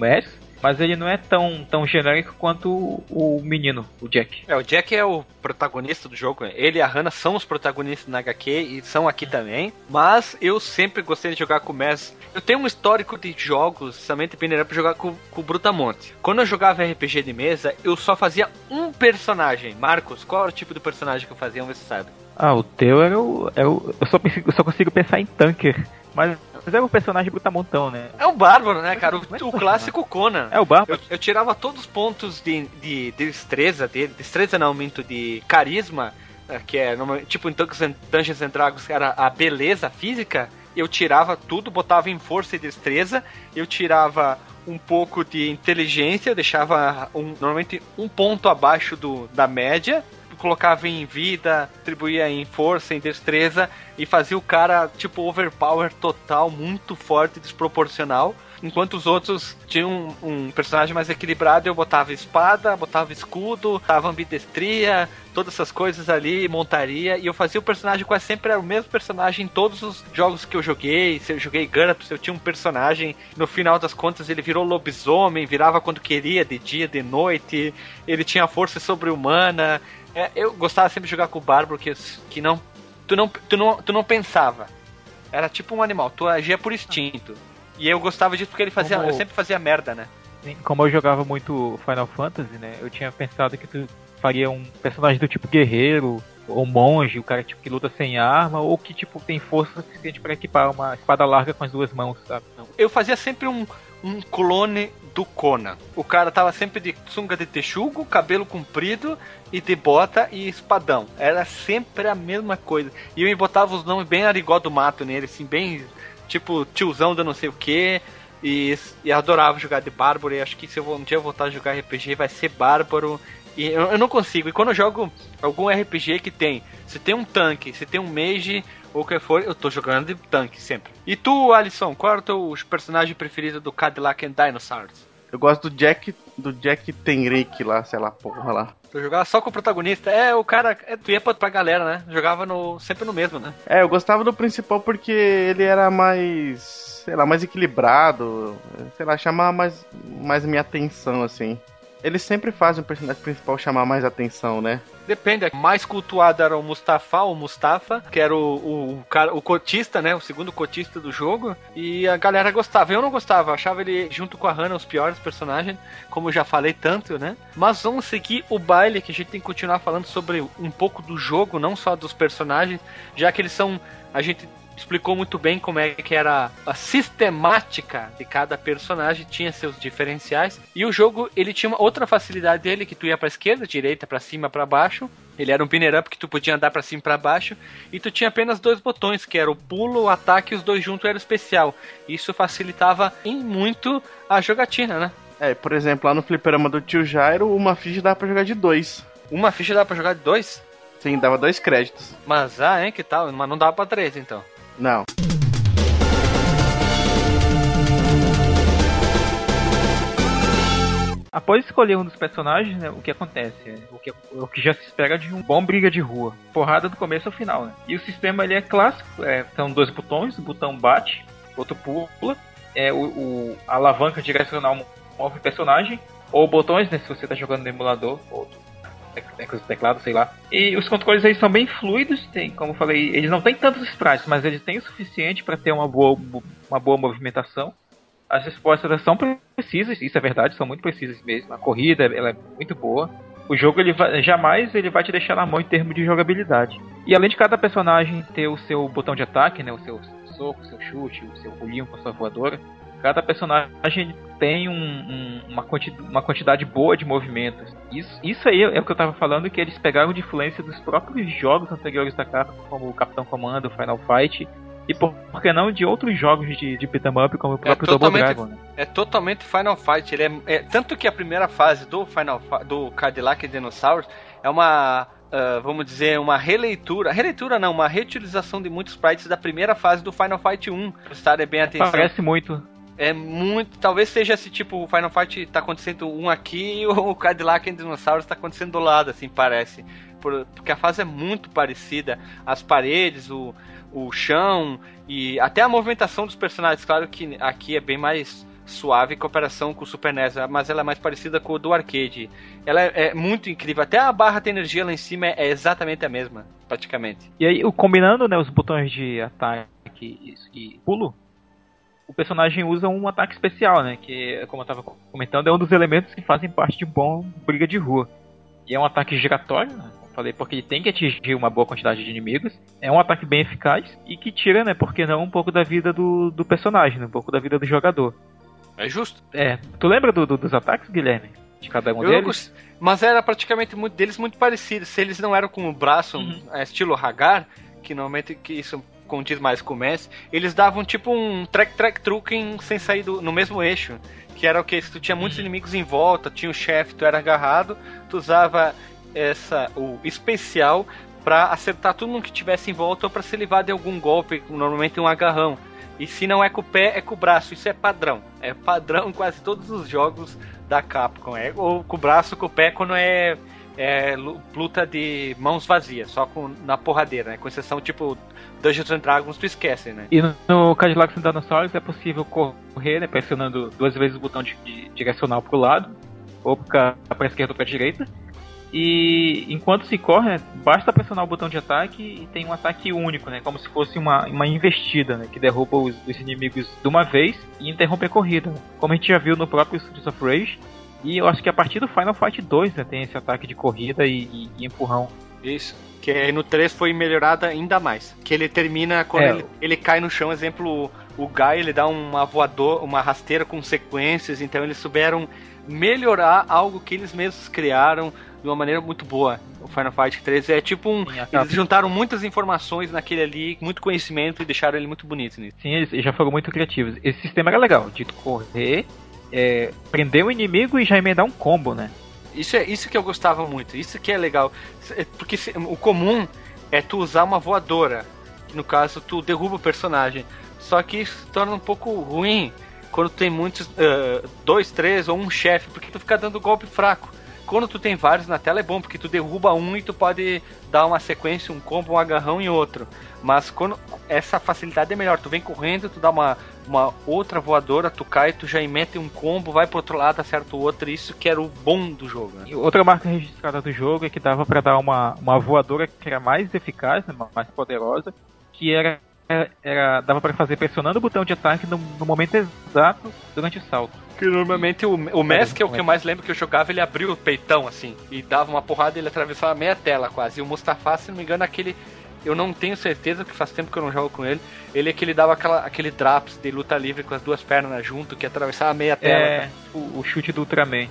mas ele não é tão, tão genérico quanto o, o menino, o Jack. É, o Jack é o protagonista do jogo. Ele e a Hannah são os protagonistas na HQ e são aqui também. Mas eu sempre gostei de jogar com o Mess. Eu tenho um histórico de jogos, somente Pinner pra jogar com, com o Brutamonte. Quando eu jogava RPG de mesa, eu só fazia um personagem. Marcos, qual era o tipo de personagem que eu fazia? Vamos ver se sabe. Ah, o teu era o. Era o eu, só, eu só consigo pensar em tanker. Mas mas é um personagem brutamontão, né? É o Bárbaro, né, cara? O, o clássico Conan. É o Bárbaro. Eu, eu, tirava todos os pontos de, de, de destreza dele. Destreza não, aumento de carisma, eh, que é tipo em Dungeons and Dragons, era a beleza física. Eu tirava tudo, botava em força e destreza. Eu tirava um pouco de inteligência, deixava um, normalmente um ponto abaixo do, da média colocava em vida, atribuía em força, em destreza e fazia o cara tipo overpower total, muito forte, desproporcional. Enquanto os outros tinham um, personagem mais equilibrado, eu botava espada, botava escudo, botava ambidestria, todas essas coisas ali, montaria, e eu fazia o personagem quase sempre era o mesmo personagem em todos os jogos que eu joguei. Se eu joguei GURPS, eu tinha um personagem, no final das contas ele virou lobisomem, virava quando queria, de dia, de noite, ele tinha força sobre-humana, é, eu gostava sempre de jogar com o Bárbaro, que, que não, tu não, tu não. Tu não pensava. Era tipo um animal, tu agia por instinto. E eu gostava disso porque ele fazia. Como... Eu sempre fazia merda, né? Como eu jogava muito Final Fantasy, né? Eu tinha pensado que tu faria um personagem do tipo guerreiro, ou monge, o cara tipo que luta sem arma, ou que tipo tem força suficiente para equipar uma espada larga com as duas mãos, sabe? Eu fazia sempre um, um clone do Conan. O cara tava sempre de sunga de texugo, cabelo comprido e de bota e espadão. Era sempre a mesma coisa. E eu botava os nomes bem arigó do mato nele, assim, bem tipo tiozão da não sei o que. E, e adorava jogar de bárbaro. E acho que se eu um dia eu voltar a jogar RPG, vai ser bárbaro. E eu, eu, não consigo. E quando eu jogo algum RPG que tem, se tem um tanque, se tem um mage, ou o que for, eu tô jogando de tanque sempre. E tu, Alisson, qual é o teu personagem preferido do Cadillac and Dinosaurs? Eu gosto do Jack, do Jack Tenrick lá, sei lá, porra lá. Tu jogava só com o protagonista. É, o cara, é, tu ia pra, pra galera, né? Jogava no, sempre no mesmo, né? É, eu gostava do principal porque ele era mais, sei lá, mais equilibrado, sei lá, chamava mais, mais minha atenção, assim. Eles sempre fazem o personagem principal chamar mais atenção, né? Depende, mais cultuado era o Mustafa, o Mustafa, que era o, o, o, cara, o cotista, né? O segundo cotista do jogo. E a galera gostava. Eu não gostava, achava ele, junto com a Hannah, os piores personagens, como eu já falei tanto, né? Mas vamos seguir o baile, que a gente tem que continuar falando sobre um pouco do jogo, não só dos personagens, já que eles são. A gente explicou muito bem como é que era a sistemática de cada personagem, tinha seus diferenciais. E o jogo, ele tinha uma outra facilidade dele, que tu ia pra esquerda, direita, para cima, para baixo. Ele era um pinner up que tu podia andar para cima e pra baixo. E tu tinha apenas dois botões, que era o pulo, o ataque e os dois juntos era o especial. Isso facilitava em muito a jogatina, né? É, por exemplo, lá no fliperama do tio Jairo, uma ficha dá pra jogar de dois. Uma ficha dá pra jogar de dois? Sim, dava dois créditos. Mas, ah, hein, que tal? Mas não dava pra três, então. Não. Após escolher um dos personagens, né, o que acontece? O que, o que já se espera de um bom briga de rua. Porrada do começo ao final, né? E o sistema ele é clássico, é, são dois botões, o botão bate, outro pula, é, o, o a alavanca direcional move o personagem, ou botões, né, se você está jogando no emulador, do teclado, sei lá. E os controles aí são bem fluidos, tem, como eu falei, eles não têm tantos sprites, mas eles têm o suficiente para ter uma boa, uma boa movimentação. As respostas são precisas, isso é verdade, são muito precisas mesmo. A corrida ela é muito boa. O jogo ele vai, jamais ele vai te deixar na mão em termos de jogabilidade. E além de cada personagem ter o seu botão de ataque, né, o seu soco, o seu chute, o seu pulinho com a sua voadora, cada personagem tem um, um, uma, quantidade, uma, quantidade, boa de movimentos. Isso, isso aí é o que eu tava falando, que eles pegaram de influência dos próprios jogos anteriores da Capcom, como o Capitão Comando, Final Fight, e por, por que não de outros jogos de, de beat'em up, como o é próprio é Double Dragon. Né? É totalmente Final Fight. Ele é, é, tanto que a primeira fase do Final do Cadillac Dinosaurs é uma Uh, vamos dizer, uma releitura. Releitura não, uma reutilização de muitos sprites da primeira fase do Final Fight 1. Prestarem bem atenção. Parece muito é muito. Talvez seja esse tipo, o Final Fight tá acontecendo um aqui e o Cadillac and Dinosaurs tá acontecendo do lado, assim, parece. Por, porque a fase é muito parecida. As paredes, o, o chão e até a movimentação dos personagens. Claro que aqui é bem mais suave em comparação com o Super NES, mas ela é mais parecida com o do arcade. Ela é, é muito incrível. Até a barra de energia lá em cima é, é exatamente a mesma, praticamente. E aí, combinando né, os botões de ataque e, e pulo, o personagem usa um ataque especial, né? Que, como eu estava comentando, é um dos elementos que fazem parte de um bom briga de rua. E é um ataque giratório, né? Como falei, porque ele tem que atingir uma boa quantidade de inimigos. É um ataque bem eficaz e que tira, né? Porque não um pouco da vida do, do personagem, né, um pouco da vida do jogador. É justo. É. Tu lembra do, do, dos ataques, Guilherme? De cada um eu deles? Mas era praticamente muito deles muito parecidos. Se eles não eram com o braço uhum. é, estilo Hagar, que normalmente que isso condiz mais com o Messi, eles davam tipo um track-track trucking sem sair do, no mesmo eixo. Que era o que? Se tu tinha muitos uhum. inimigos em volta, tinha o chefe, tu era agarrado, tu usava essa, o especial para acertar todo mundo que tivesse em volta ou para se livrar de algum golpe, normalmente um agarrão. E se não é com o pé, é com o braço. Isso é padrão. É padrão em quase todos os jogos da Capcom. É ou com o braço, com o pé, quando é, é luta de mãos vazias, só com, na porradeira, né? Com exceção, tipo, Dungeons and Dragons tu esquece, né? E no, Cadillac Dinosaurs é possível correr, né, pressionando duas vezes o botão de, de direcional pro lado, ou pra, pra esquerda ou pra direita. E enquanto se corre, né, basta pressionar o botão de ataque e tem um ataque único, né? Como se fosse uma, uma investida, né? Que derruba os, os inimigos de uma vez e interrompe a corrida. Né? Como a gente já viu no próprio Streets of Rage. E eu acho que a partir do Final Fight 2 né, tem esse ataque de corrida e, e, e empurrão. Isso. Que no 3 foi melhorada ainda mais. Que ele termina quando é. ele, ele cai no chão, exemplo, o, o Guy ele dá uma voador, uma rasteira com sequências, então eles souberam melhorar algo que eles mesmos criaram de uma maneira muito boa. O Final Fight 3 é tipo um. Sim, eles juntaram muitas informações naquele ali, muito conhecimento e deixaram ele muito bonito nisso. Sim, eles já foram muito criativos. Esse sistema era legal, de correr, é, prender o inimigo e já emendar um combo, né? Isso é isso que eu gostava muito. Isso que é legal. É, porque o comum é tu usar uma voadora. Que no caso tu derruba o personagem. Só que isso se torna um pouco ruim quando tem muitos. Uh, dois, três ou um chefe. Porque tu fica dando golpe fraco. Quando tu tem vários na tela é bom, porque tu derruba um e tu pode dar uma sequência, um combo, um agarrão em outro. Mas quando essa facilidade é melhor, tu vem correndo, tu dá uma, uma outra voadora, tu cai, tu já emete um combo, vai pro outro lado, acerta o outro, isso que era o bom do jogo. Né? Outra marca registrada do jogo é que dava para dar uma, uma voadora que era mais eficaz, né, mais poderosa, que era era, era dava para fazer pressionando o botão de ataque no, no, momento exato durante o salto. Que normalmente o, o Mask, que é o que eu mais lembro que eu jogava, ele abriu o peitão assim e dava uma porrada e ele atravessava meia tela quase. E o Mustafa, se não me engano, aquele. Eu não tenho certeza, porque faz tempo que eu não jogo com ele. Ele é que ele dava aquela, aquele drops de luta livre com as duas pernas junto, que atravessava meia tela. É, o, o, chute do Ultraman.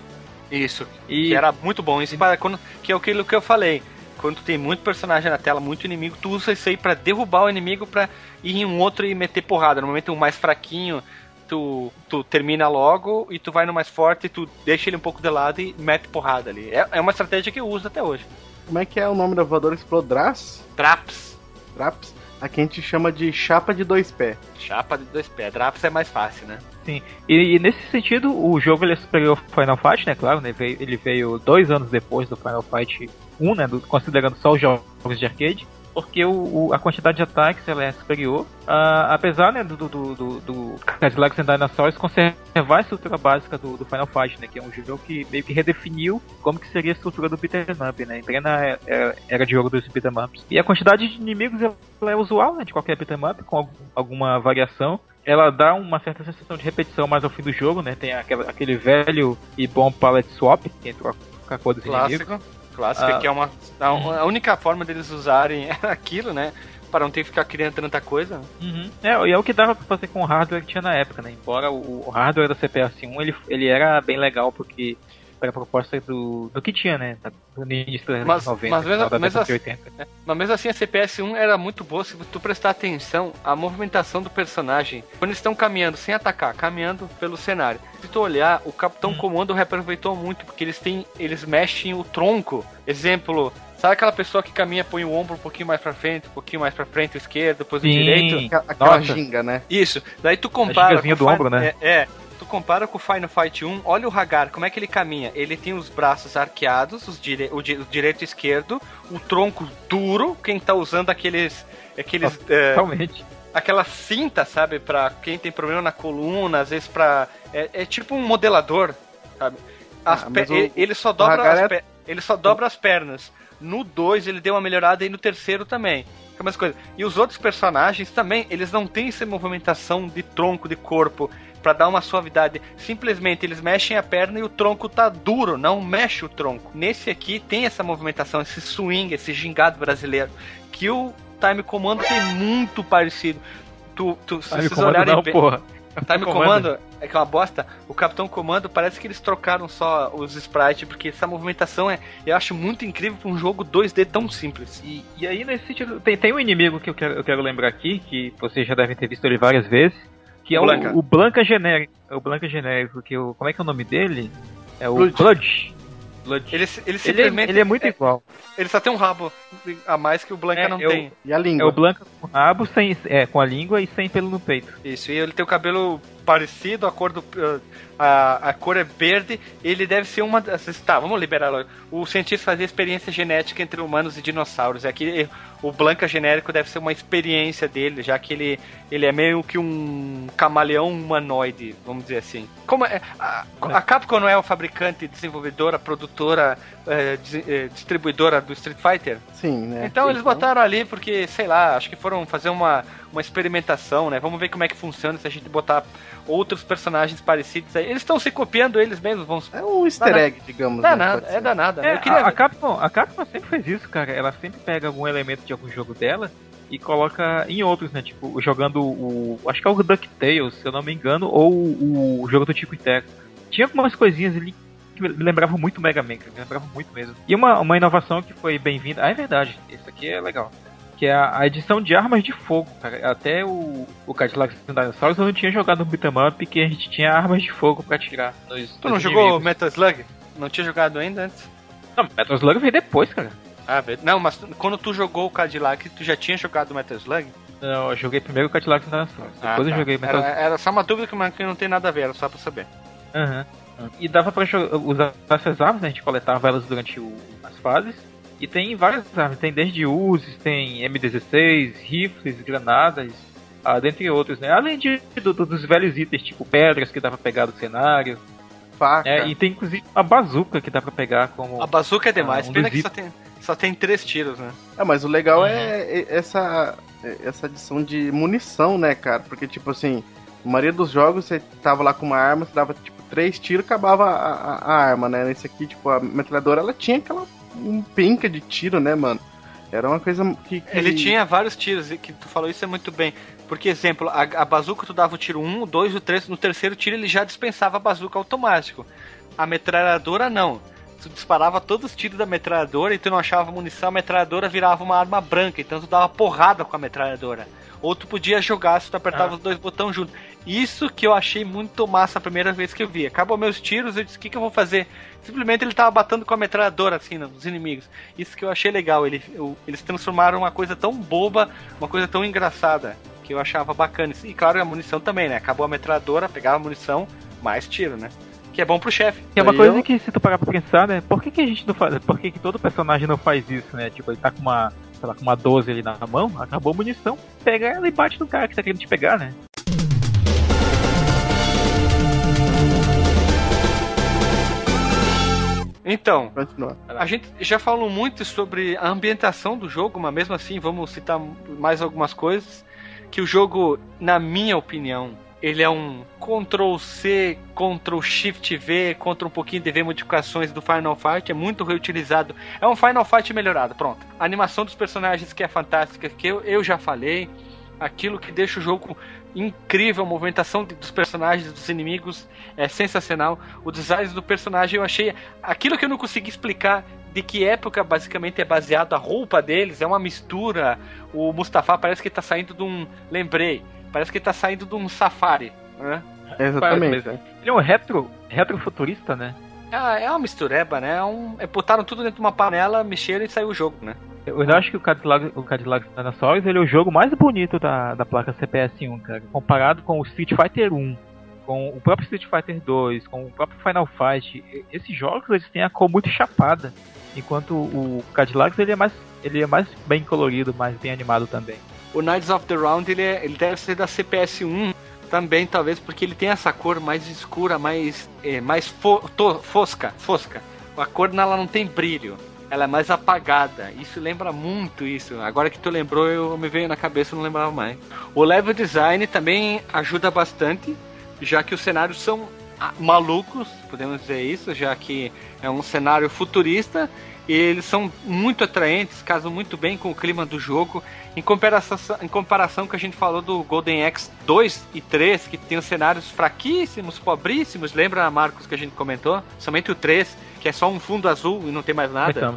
Isso. E que era muito bom. Isso para quando, que é aquilo que eu falei quando tem muito personagem na tela, muito inimigo, tu usa isso aí pra derrubar o inimigo pra ir em um outro e meter porrada. Normalmente o mais fraquinho, tu, tu termina logo e tu vai no mais forte e tu deixa ele um pouco de lado e mete porrada ali. É, é uma estratégia que eu uso até hoje. Como é que é o nome da voadora Explodras? Traps. Traps? Aqui a gente chama de chapa de dois pés. Chapa de dois pés. Traps é mais fácil, né? Sim. E, e, nesse sentido, o jogo ele é superior ao Final Fight, né? Claro, né? ele, veio, ele veio dois anos depois do Final Fight 1, né? Do, considerando só os jogos de arcade porque o, o, a quantidade de ataques ela é superior. Uh, apesar né, do, do, do, do Cadillacs and Dinosaurs conservar a estrutura básica do, do, Final Fight, né, que é um jogo que meio que redefiniu como que seria a estrutura do beat'em up, né, Entrena era, era de jogo dos beat'em ups. E a quantidade de inimigos ela é usual né, de qualquer beat'em up, com alguma variação ela dá uma certa sensação de repetição mais ao fim do jogo, né? Tem aquela, aquele velho e bom palette swap, que com a cor dos Clássico. inimigos clássica, ah. que é uma. A, única forma deles usarem aquilo, né? Para não ter que ficar criando tanta coisa. Uhum. É, e é o que dava pra fazer com o hardware que tinha na época, né? Embora o, o hardware da CPS-1 ele, ele era bem legal, porque era a proposta do, do que tinha, né? Do início dos mas, 90, mas mesmo, da mesmo assim, é, mas mesmo assim a CPS-1 era muito boa se tu prestar atenção à movimentação do personagem. Quando eles estão caminhando sem atacar, caminhando pelo cenário. Se tu olhar, o Capitão hum. Comando reaproveitou muito, porque eles têm. Eles mexem o tronco. Exemplo, Sabe aquela pessoa que caminha, põe o ombro um pouquinho mais pra frente, um pouquinho mais pra frente, esquerdo, depois o direito? Aquela ginga, né? Isso. Daí tu compara. A do ombro, né? É, é, compara com o Final Fight 1, olha o Hagar, como é que ele caminha? Ele tem os braços arqueados, os dire... o, di... o direito e esquerdo, o tronco duro, quem tá usando aqueles. aqueles Totalmente. É, aquela cinta, sabe, pra quem tem problema na coluna, às vezes pra. É, é tipo um modelador, sabe? Ah, o... ele, só dobra as é ele só dobra as pernas. No 2 ele deu uma melhorada e no terceiro também. É mais coisa. E os outros personagens também, eles não têm essa movimentação de tronco, de corpo para dar uma suavidade. Simplesmente eles mexem a perna e o tronco tá duro, não mexe o tronco. Nesse aqui tem essa movimentação, esse swing, esse gingado brasileiro, que o Time Commando tem muito parecido. Tu, tu, se vocês olharem não, bem, porra. Time Comando é que é uma bosta. O Capitão Comando parece que eles trocaram só os sprites, porque essa movimentação é, eu acho muito incrível para um jogo 2D tão simples. E, e aí, nesse sentido, tem, tem um inimigo que eu quero, eu quero lembrar aqui, que vocês já devem ter visto ele várias vezes, que é Blanca. O, o Blanca genérico. É o Blanca genérico, que o, como é que é o nome dele? É o Blood. Blood. Blood. Ele, ele, ele, ele é muito é, igual. Ele só tem um rabo a mais que o Blanca é, não é tem. O, e a língua? É o Blanca com rabo, sem, é, com a língua e sem pelo no peito. Isso, e ele tem o cabelo parecido, a cor do. A, a cor é verde, ele deve ser uma. Tá, vamos liberar logo. O cientista fazia experiência genética entre humanos e dinossauros. Aqui o Blanca genérico deve ser uma experiência dele, já que ele, ele é meio que um camaleão humanoide, vamos dizer assim. Como é, a, a Capcom não é o fabricante, desenvolvedora, produtora, é, é, distribuidora do Street Fighter? Sim, né? Então Sim, eles botaram ali porque, sei lá, acho que foram fazer uma, uma experimentação, né? Vamos ver como é que funciona se a gente botar outros personagens parecidos aí. Eles estão se copiando eles mesmos, vamos. É um easter egg, digamos. Né, nada, é danada. É, queria... a, a, Capcom, a Capcom sempre fez isso, cara. Ela sempre pega algum elemento de algum jogo dela e coloca em outros, né? Tipo, jogando o. Acho que é o DuckTales, se eu não me engano, ou o, o jogo do Tico e Teco. Tinha algumas coisinhas ali que me lembravam muito Mega Man, me lembravam muito mesmo. E uma, uma inovação que foi bem-vinda. Ah, é verdade, isso aqui é legal. Que é a, a, edição de armas de fogo, cara. Até o, o Cadillac Dinosaurs eu não tinha jogado no beat'em up que a gente tinha armas de fogo pra atirar nos. Tu não jogou Metal Slug? Não tinha jogado ainda antes? Não, Metal Slug veio depois, cara. Ah, não, mas quando tu jogou o Cadillac, tu já tinha jogado Metal Slug? Não, eu joguei primeiro o Cadillac Dinosaurs. Ah, depois ah, tá. eu joguei Metal Slug. Era, era só uma dúvida que não tem nada a ver, era só pra saber. Aham. Uhum. E dava pra usar essas armas, né? A gente coletava elas durante o, as fases. E tem várias armas, tem desde uses, tem M16, rifles, granadas, ah, dentre outros, né? Além de, do, dos velhos itens, tipo pedras que dá pra pegar do cenário. Faca. É, e tem inclusive a bazuca que dá pra pegar como. A bazuca é demais, Ah, um pena que só tem, só tem três tiros, né? É, mas o legal Uhum. é é essa, é essa adição de munição, né, cara? Porque, tipo assim, a maioria dos jogos você tava lá com uma arma, você dava, tipo, três tiros acabava a, a- a arma, né? Nesse aqui, tipo, a metralhadora, ela tinha aquela um pinca de tiro, né, mano? Era uma coisa que... que- Ele tinha vários tiros, e que tu falou isso é muito bem. Porque, exemplo, a, a bazuca tu dava o tiro 1, 2, o 3, no terceiro tiro ele já dispensava a bazuca automático. A metralhadora não. Tu disparava todos os tiros da metralhadora e tu não achava munição, a metralhadora virava uma arma branca, então tu dava porrada com a metralhadora. Ou tu podia jogar se tu apertava Ah. os dois botões junto. Isso que eu achei muito massa a primeira vez que eu vi. Acabou meus tiros, eu disse, o que, que eu vou fazer? Simplesmente ele tava batendo com a metralhadora, assim, nos inimigos. Isso que eu achei legal. Ele, o- eles transformaram uma coisa tão boba, uma coisa tão engraçada, que eu achava bacana. E claro, a munição também, né? Acabou a metralhadora, pegava a munição, mais tiro, né? Que é bom pro chefe. É uma Aí coisa eu- que se tu parar pra pensar, né? Por que, que a gente não faz. Por que, que todo personagem não faz isso, né? Tipo, ele tá com uma. sei lá, com uma 12 ali na mão, acabou a munição, pega ela e bate no cara que tá querendo te pegar, né? Então, Continua. A gente já falou muito sobre a ambientação do jogo, mas mesmo assim vamos citar mais algumas coisas. Que o jogo, na minha opinião, ele é um Ctrl C, Ctrl Shift V, contra um pouquinho de V modificações do Final Fight, é muito reutilizado. É um Final Fight melhorado, pronto. A animação dos personagens que é fantástica, que eu, eu já falei. Aquilo que deixa o jogo incrível, a movimentação dos personagens, dos inimigos é sensacional. O design do personagem eu achei aquilo que eu não consegui explicar de que época basicamente é baseado a roupa deles, é uma mistura. O Mustafa parece que tá saindo de um, lembrei, parece que tá saindo de um safari, né? Exatamente. Ele é um retro, retrofuturista, né? É, é uma mistureba, né? É um, é, botaram tudo dentro de uma panela, mexeram e saiu o jogo, né? Eu acho que o Cadillac, o Cadillac Dinosaurs ele é o jogo mais bonito da, da placa CPS1, cara. Comparado com o Street Fighter 1, com o próprio Street Fighter 2, com o próprio Final Fight. Esses jogos eles têm a cor muito chapada. Enquanto o Cadillac ele é mais, ele é mais bem colorido, mais bem animado também. O Knights of the Round ele, é- ele deve ser da CPS 1 também, talvez, porque ele tem essa cor mais escura, mais, é, mais fo- to- fosca, fosca. A cor ela não tem brilho, ela é mais apagada. Isso lembra muito isso. Agora que tu lembrou, eu me veio na cabeça, não lembrava mais. O level design também ajuda bastante, já que os cenários são ah, malucos, podemos dizer isso, já que é um cenário futurista e eles são muito atraentes, casam muito bem com o clima do jogo. Em comparação, em comparação com a gente falou do Golden Axe 2 e 3, que tem os cenários fraquíssimos, pobríssimos, lembra, Marcos, que a gente comentou? Somente o 3, que é só um fundo azul e não tem mais nada.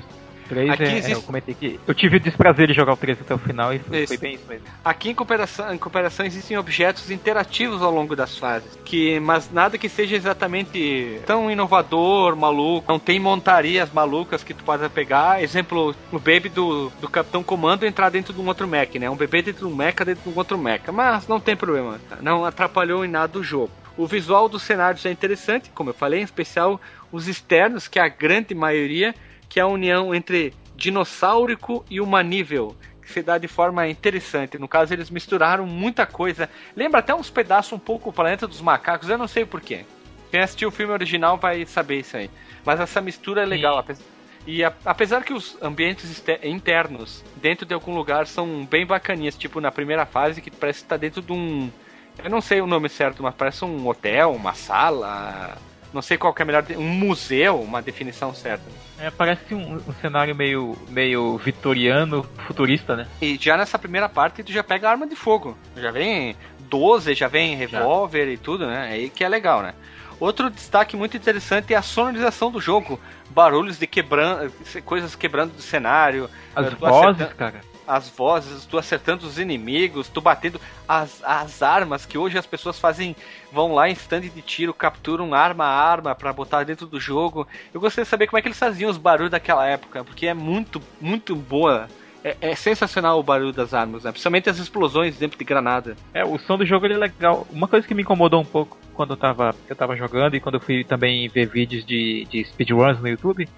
3 Aqui é, é, existe- eu comentei que eu tive o desprazer de jogar o 3 até o final e foi, foi bem isso mesmo. Aqui em comparação, em comparação existem objetos interativos ao longo das fases, que mas nada que seja exatamente tão inovador, maluco. Não tem montarias malucas que tu possa pegar. Exemplo, o baby do, do Capitão Comando entrar dentro de um outro mech, né? Um bebê dentro de um mecha dentro de um outro mecha. Mas não tem problema, não atrapalhou em nada o jogo. O visual dos cenários é interessante, como eu falei, em especial os externos, que a grande maioria, que é a união entre dinossaurico e humanível, que se dá de forma interessante. No caso, eles misturaram muita coisa. Lembra até uns pedaços um pouco o Planeta dos Macacos, eu não sei porquê. Quem assistiu o filme original vai saber isso aí. Mas essa mistura é legal. E apesar que os ambientes internos dentro de algum lugar são bem bacaninhas, tipo na primeira fase, que parece estar dentro de um. Eu não sei o nome certo, mas parece um hotel, uma sala. Não sei qual que é a melhor. de- Um museu, uma definição certa. É, parece um, um cenário meio, meio vitoriano, futurista, né? E já nessa primeira parte tu já pega arma de fogo. Já vem 12, já vem revólver e tudo, né? Aí que é legal, né? Outro destaque muito interessante é a sonorização do jogo. Barulhos de quebrando, coisas quebrando do cenário. As tu vozes, acerta- cara. As vozes, tu acertando os inimigos, tu batendo as, as armas que hoje as pessoas fazem, vão lá em stand de tiro, capturam arma a arma pra botar dentro do jogo. Eu gostaria de saber como é que eles faziam os barulhos daquela época, porque é muito, muito boa. É, é sensacional o barulho das armas, né? Principalmente as explosões dentro de granada. É, o som do jogo ele é legal. Uma coisa que me incomodou um pouco quando eu tava, eu tava jogando e quando eu fui também ver vídeos de, de speedruns no YouTube,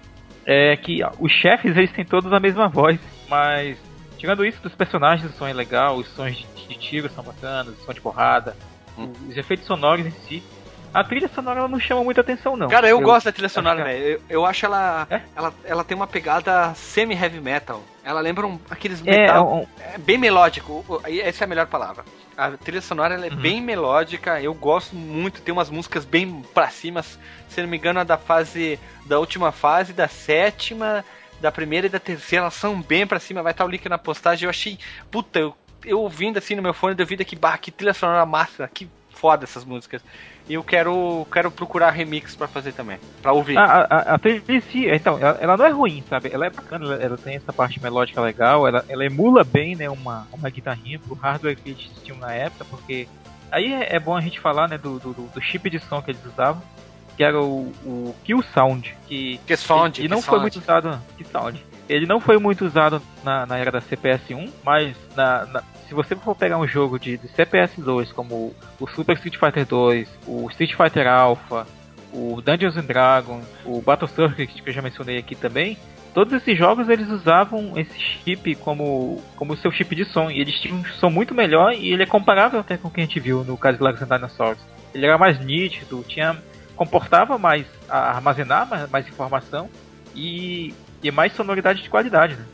é que os chefes eles têm todos a mesma voz, mas tirando isso dos personagens, o som é legal, os sons de, de tiro são bacanas, o som de porrada, hum. os efeitos sonoros em si. A trilha sonora não chama muita atenção, não. Cara, eu, eu gosto da trilha sonora, velho. Eu, eu, acho ela, é? ela. Ela tem uma pegada semi-heavy metal. Ela lembra um, aqueles é, metal. É, um... é, bem melódico. Essa é a melhor palavra. A trilha sonora ela é uhum. bem melódica. Eu gosto muito. Tem umas músicas bem pra cima. Se não me engano, a da fase. Da última fase, da sétima, da primeira e da terceira. Elas são bem pra cima. Vai estar o link na postagem. Eu achei. Puta, eu, eu ouvindo assim no meu fone de ouvido que, bah, que trilha sonora massa. Que foda essas músicas. E eu quero, quero procurar remix para fazer também, para ouvir. A, a, a trilha em si, então, ela, ela, não é ruim, sabe? Ela é bacana, ela, ela, tem essa parte melódica legal, ela, ela emula bem, né, uma, uma guitarrinha pro hardware que eles tinham na época, porque aí é, é bom a gente falar, né, do, do, do, chip de som que eles usavam, que era o, o Kill Sound, que, que sound, e não que foi sound. muito usado, que sound. Ele não foi muito usado na, na era da CPS1, mas na, na se você for pegar um jogo de, de CPS 2, como o Super Street Fighter 2, o Street Fighter Alpha, o Dungeons and Dragons, o Battle Circuit que eu já mencionei aqui também, todos esses jogos eles usavam esse chip como como seu chip de som e eles tinham um som muito melhor e ele é comparável até com o que a gente viu no Cadillacs and Dinosaurs. Ele era mais nítido, tinha comportava mais armazenar mais, mais informação e, e mais sonoridade de qualidade. Né?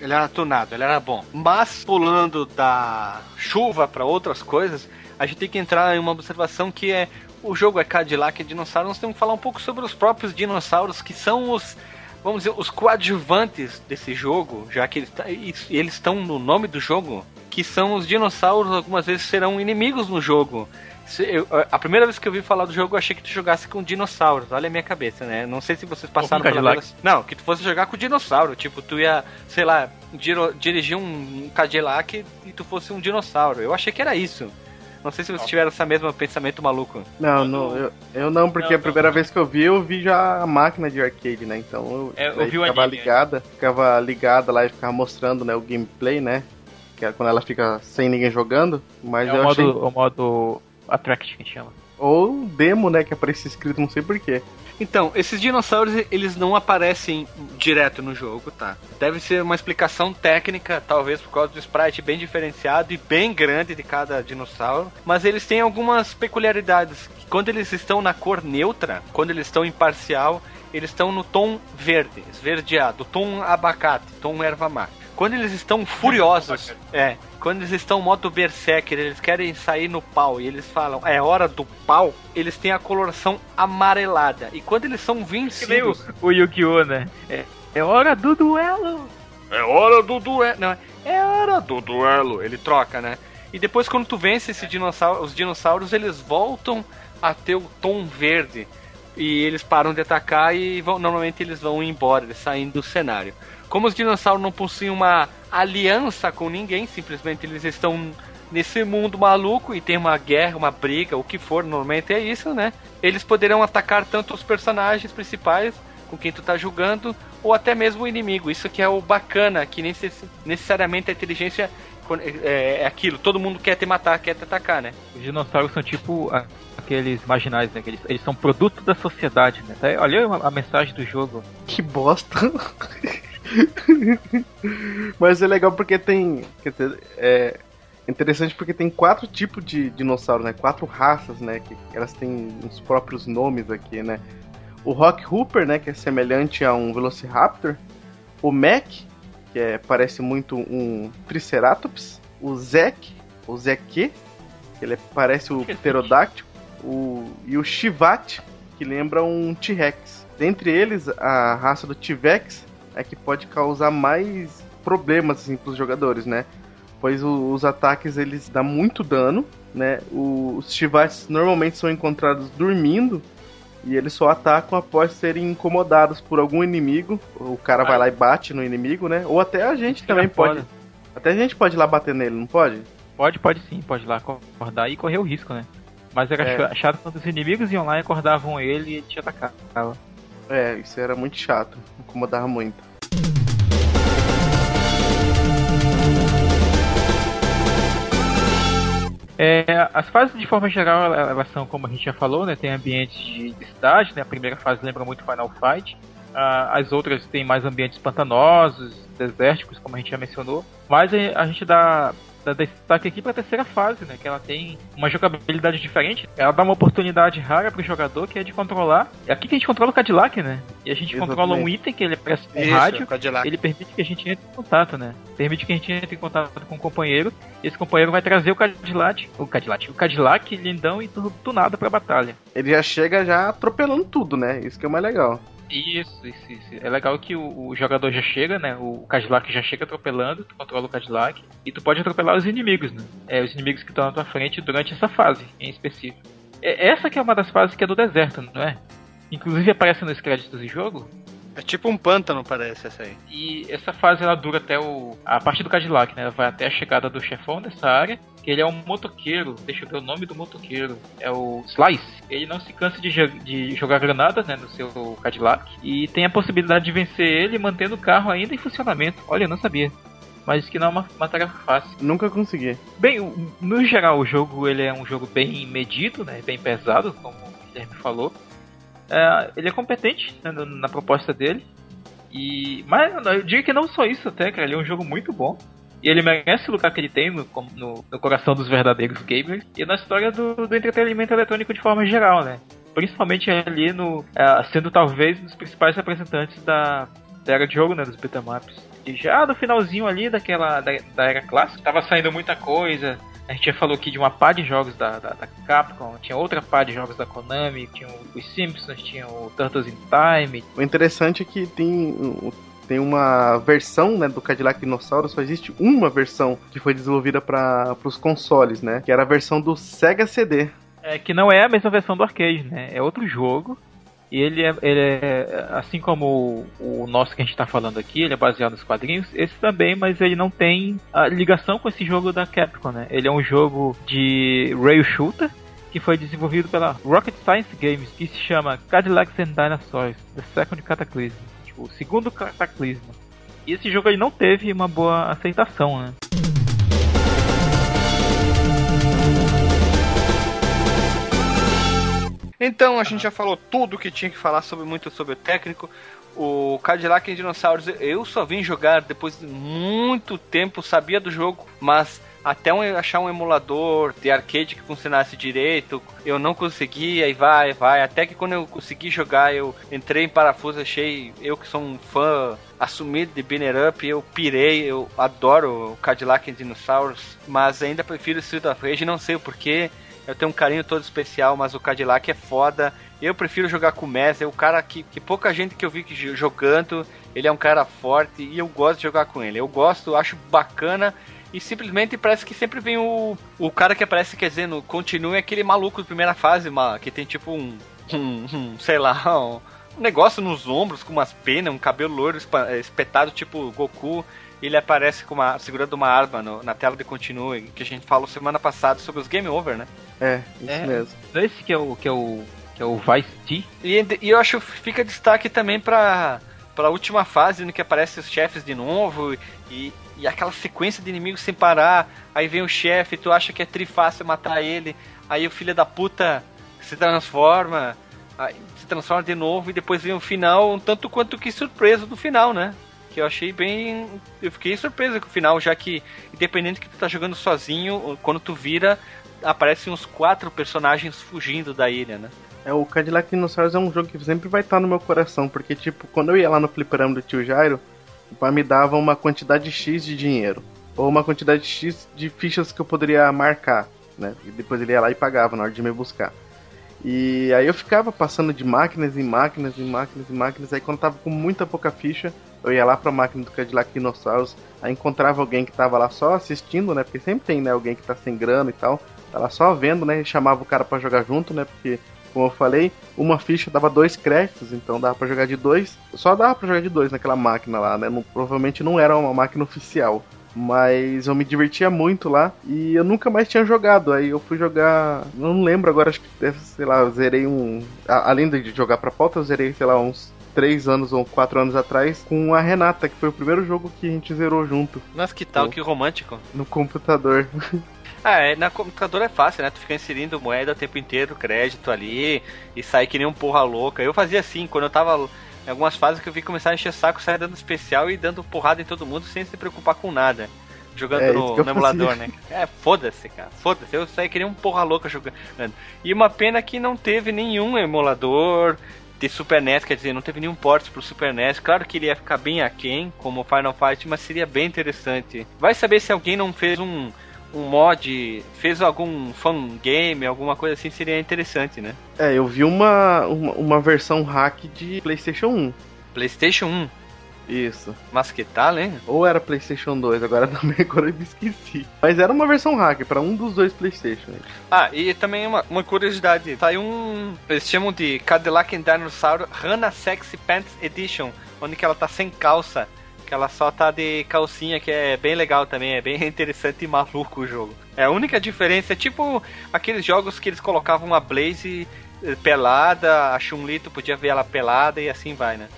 Ele era tunado, ele era bom. Mas pulando da chuva para outras coisas, a gente tem que entrar em uma observação que é o jogo é Cadillac e dinossauro, nós temos que falar um pouco sobre os próprios dinossauros que são os vamos dizer, os coadjuvantes desse jogo, já que eles, tá, eles estão no nome do jogo, que são os dinossauros, algumas vezes serão inimigos no jogo. Eu, a primeira vez que eu vi falar do jogo, eu achei que tu jogasse com dinossauros. Olha a minha cabeça, né? Não sei se vocês passaram por Cadillac. Não, que tu fosse jogar com dinossauro. Tipo, tu ia, sei lá, dirigir um Cadillac e tu fosse um dinossauro. Eu achei que era isso. Não sei se vocês tiveram esse mesmo pensamento maluco. Não, não eu, eu não, porque não, a primeira não. vez que eu vi, eu vi já a máquina de arcade, né? Então eu, é, eu vi ficava anime, ligada, ficava ligada lá e ficava mostrando né, o gameplay, né? Que é quando ela fica sem ninguém jogando. Mas é eu o modo, achei... o modo Attract que chama. Ou demo, né, que aparece escrito, não sei porquê. Então, esses dinossauros, eles não aparecem direto no jogo, tá? Deve ser uma explicação técnica, talvez por causa do sprite bem diferenciado e bem grande de cada dinossauro. Mas eles têm algumas peculiaridades. Quando eles estão na cor neutra, quando eles estão em parcial, eles estão no tom verde, esverdeado, tom abacate, tom erva mate. Quando eles estão furiosos, é, quando eles estão modo berserker, eles querem sair no pau e eles falam, é hora do pau, eles têm a coloração amarelada. E quando eles são vencidos... o, o Yu-Gi-Oh, né? É, é hora do duelo! É hora do duelo! Não, é hora do duelo! Ele troca, né? E depois quando tu vence esse dinossauro, os dinossauros, eles voltam a ter o tom verde. E eles param de atacar e vão, normalmente eles vão embora, eles saem do cenário. Como os dinossauros não possuem uma aliança com ninguém, simplesmente eles estão nesse mundo maluco e tem uma guerra, uma briga, o que for, normalmente é isso, né? Eles poderão atacar tanto os personagens principais com quem tu tá jogando, ou até mesmo o inimigo. Isso que é o bacana, que necessariamente a inteligência é, é aquilo, todo mundo quer te matar, quer te atacar, né? Os dinossauros são tipo aqueles marginais, né? Eles, eles são produto da sociedade, né? Olha a mensagem do jogo. Que bosta! Mas é legal porque tem. É interessante porque tem quatro tipos de dinossauro, né? Quatro raças, né? Que elas têm os próprios nomes aqui, né? O Rock Hooper, né? Que é semelhante a um Velociraptor. O Mac, que é, parece muito um Triceratops. O Zek, o Zeke, que ele parece o Pterodáctilo. O, e o Shivat, que lembra um T-Rex. Dentre eles, a raça do T-Vex é que pode causar mais problemas assim, para os jogadores, né? Pois o, os ataques eles dão muito dano, né? O, os chivates normalmente são encontrados dormindo e eles só atacam após serem incomodados por algum inimigo. O cara vai lá e bate no inimigo, né? Ou até a gente também pode. Até a gente pode ir lá bater nele, não pode? Pode, pode sim, pode ir lá acordar e correr o risco, né? Mas era é. chato quando os inimigos iam lá e acordavam ele e te atacava. É, isso era muito chato, incomodava muito. É, as fases, de forma geral, elas são, como a gente já falou, né? Tem ambientes de cidade, né? A primeira fase lembra muito Final Fight. Uh, as outras têm mais ambientes pantanosos, desérticos, como a gente já mencionou. Mas a gente dá da destaque aqui para a terceira fase, né? Que ela tem uma jogabilidade diferente. Ela dá uma oportunidade rara para o jogador, que é de controlar. É aqui que a gente controla o Cadillac, né? E a gente Exatamente. controla um item que ele presta um rádio. Ele permite que a gente entre em contato, né? Permite que a gente entre em contato com o companheiro. E esse companheiro vai trazer o Cadillac, o Cadillac, o Cadillac lindão e tunado para a batalha. Ele já chega já atropelando tudo, né? Isso que é o mais legal. Isso, isso, isso. É legal que o, o, jogador já chega, né? O Cadillac já chega atropelando, tu controla o Cadillac. E tu pode atropelar os inimigos, né? É, os inimigos que estão na tua frente durante essa fase, em específico. É, essa que é uma das fases que é do deserto, não é? Inclusive aparece nos créditos do jogo. É tipo um pântano, parece essa aí. E essa fase ela dura até o. A parte do Cadillac, né? Ela vai até a chegada do chefão dessa área ele é um motoqueiro. Deixa eu ver o nome do motoqueiro. É o Slice. Ele não se cansa de, de jogar granadas né, no seu Cadillac. E tem a possibilidade de vencer ele mantendo o carro ainda em funcionamento. Olha, eu não sabia. Mas que não é uma, uma tarefa fácil. Nunca consegui. Bem, no geral, o jogo ele é um jogo bem medido, né, bem pesado, como o Guilherme falou. É, ele é competente né, na proposta dele. E, mas eu digo que não só isso até, cara, ele é um jogo muito bom. E ele merece o lugar que ele tem no, no, no coração dos verdadeiros gamers e na história do, do, entretenimento eletrônico de forma geral, né? Principalmente ali no. É, sendo talvez um dos principais representantes da, da era de jogo, né? Dos beatemaps. E já no finalzinho ali daquela. Da, da era clássica, tava saindo muita coisa. A gente já falou aqui de uma pá de jogos da, da, da, Capcom, tinha outra pá de jogos da Konami, tinha os Simpsons, tinha o Turtles in Time. O interessante é que tem tem uma versão né, do Cadillac Dinossauro, só existe uma versão que foi desenvolvida para os consoles, né? Que era a versão do Sega CD. É, que não é a mesma versão do arcade, né? É outro jogo. E ele é, ele é assim como o, o nosso que a gente está falando aqui, ele é baseado nos quadrinhos, esse também, mas ele não tem ligação com esse jogo da Capcom, né? Ele é um jogo de rail shooter, que foi desenvolvido pela Rocket Science Games, que se chama Cadillacs and Dinosaurs: The Second Cataclysm o segundo Cataclismo. E esse jogo ele não teve uma boa aceitação, né? Então a gente já falou tudo que tinha que falar sobre muito sobre o técnico. O Cadillac e Dinossauros eu só vim jogar depois de muito tempo, sabia do jogo, mas até um, achar um emulador de arcade que funcionasse direito, eu não conseguia e vai, vai. Até que quando eu consegui jogar, eu entrei em parafuso, achei, eu que sou um fã assumido de Banner Up, eu pirei, eu adoro o Cadillac e Dinossauros, mas ainda prefiro Street of Rage, não sei o porquê. Eu tenho um carinho todo especial, mas o Cadillac é foda. Eu prefiro jogar com o Messi, é o cara que, que pouca gente que eu vi jogando, ele é um cara forte e eu gosto de jogar com ele. Eu gosto, acho bacana e simplesmente parece que sempre vem o, o cara que aparece, quer dizer, no continue aquele maluco da primeira fase, uma, que tem tipo um, um, um sei lá, um, um, negócio nos ombros com umas penas, um cabelo loiro espetado tipo Goku. Ele aparece com uma, segurando uma arma no, na tela de continue, que a gente falou semana passada sobre os game over, né? É, isso é, mesmo. Esse que é o que é o que é o Vice T. E, e eu acho que fica destaque também para para a última fase, no que aparecem os chefes de novo e, e aquela sequência de inimigos sem parar. Aí vem o chefe, tu acha que é trifácil matar ele. Aí o filho da puta se transforma, se transforma de novo e depois vem o final, um tanto quanto que surpreso do final, né? Que eu achei bem. Eu fiquei surpreso com o final, já que, independente que tu tá jogando sozinho, quando tu vira, aparecem uns quatro personagens fugindo da ilha, né? É, o Cadillac Dinosaurs é um jogo que sempre vai estar no meu coração, porque, tipo, quando eu ia lá no fliperama do tio Jairo, o pai me dava uma quantidade X de dinheiro. Ou uma quantidade X de fichas que eu poderia marcar, né? E depois ele ia lá e pagava na hora de me buscar. E aí eu ficava passando de máquinas em máquinas, em máquinas, em máquinas. Aí quando tava com muita pouca ficha, eu ia lá pra máquina do Cadillac Dinossauros. Aí encontrava alguém que tava lá só assistindo, né? Porque sempre tem, né? Alguém que tá sem grana e tal. Lá só vendo, né? E chamava o cara para jogar junto, né? Porque como eu falei, uma ficha dava dois créditos, então dava para jogar de dois. Só dava para jogar de dois naquela máquina lá, né? Não, provavelmente não era uma máquina oficial. Mas eu me divertia muito lá e eu nunca mais tinha jogado. Aí eu fui jogar. Não lembro agora, acho que, sei lá, eu zerei um. Além de jogar pra pauta, eu zerei, sei lá, uns três anos ou quatro anos atrás com a Renata, que foi o primeiro jogo que a gente zerou junto. Nossa, que tal, que romântico. No computador. Ah, é, na computador é fácil, né? Tu fica inserindo moeda o tempo inteiro, crédito ali, e sai que nem um porra louca. Eu fazia assim, quando eu tava em algumas fases que eu vi começar a encher saco, sair dando especial e dando porrada em todo mundo sem se preocupar com nada. Jogando é, no, no emulador, né? É, foda-se, cara. Foda-se. Eu saí que nem um porra louca jogando. E uma pena que não teve nenhum emulador de Super NES, quer dizer, não teve nenhum port pro Super NES. Claro que ele ia ficar bem aquém, como Final Fight, mas seria bem interessante. Vai saber se alguém não fez um um mod, fez algum fan game, alguma coisa assim, seria interessante, né? É, eu vi uma, uma, uma versão hack de PlayStation 1. PlayStation 1? Isso. Mas que tal, hein? Ou era PlayStation 2, agora também agora eu me esqueci. Mas era uma versão hack para um dos dois PlayStation. Ah, e também uma, uma curiosidade: saiu um. Eles chamam de Cadillac and Dinosaur Hannah Sexy Pants Edition, onde que ela tá sem calça que ela só tá de calcinha, que é bem legal também, é bem interessante e maluco o jogo. É a única diferença, é tipo aqueles jogos que eles colocavam a Blaze eh, pelada, a Chun-Li tu podia ver ela pelada e assim vai, né?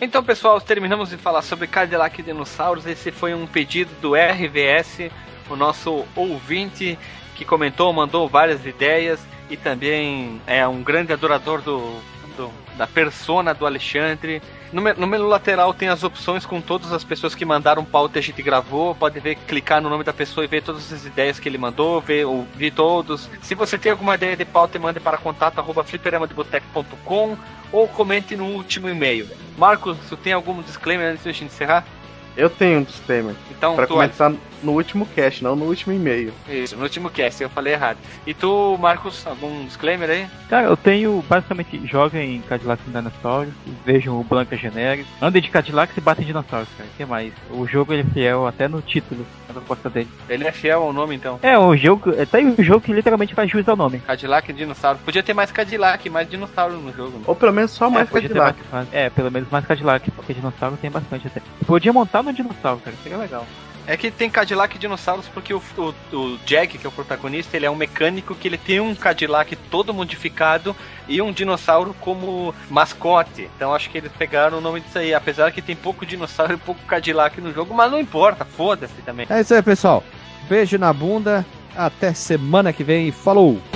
Então, pessoal, terminamos de falar sobre Cadillac e Dinossauros. Esse foi um pedido do RVS, o nosso ouvinte que comentou, mandou várias ideias e também é um grande adorador do, do da persona do Alexandre. No, no, menu lateral tem as opções com todas as pessoas que mandaram pauta e a gente gravou. Pode ver, clicar no nome da pessoa e ver todas as ideias que ele mandou, ver, ouvir todos. Se você tem alguma ideia de pauta, mande para contato@fliperamadeboteco.com ou comente no último e-mail. Marcos, você tem algum disclaimer antes de a gente encerrar? Eu tenho um disclaimer. Então, pra começar no último cast, não no último e-mail. Isso, no último cast, eu falei errado. E tu, Marcos, algum disclaimer aí? Cara, eu tenho basicamente joguem Cadillac e dinossauros, vejam o Blanca genérico, andem de Cadillac e batem dinossauros, cara. O que mais? O jogo ele é fiel até no título, na proposta dele. Ele é fiel ao nome então? É, o jogo. É, tá aí um jogo que literalmente faz jus ao nome. Cadillac e dinossauro. Podia ter mais Cadillac, mais dinossauro no jogo. Né? Ou pelo menos só mais é, Cadillac. Mais, é, pelo menos mais Cadillac, porque dinossauro tem bastante até. Podia montar no dinossauro, cara, seria legal. É que tem Cadillac e dinossauros porque o, o, o, Jack, que é o protagonista, ele é um mecânico que ele tem um Cadillac todo modificado e um dinossauro como mascote. Então acho que eles pegaram o nome disso aí. Apesar que tem pouco dinossauro e pouco Cadillac no jogo, mas não importa, foda-se também. É isso aí, pessoal. Beijo na bunda. Até semana que vem. Falou!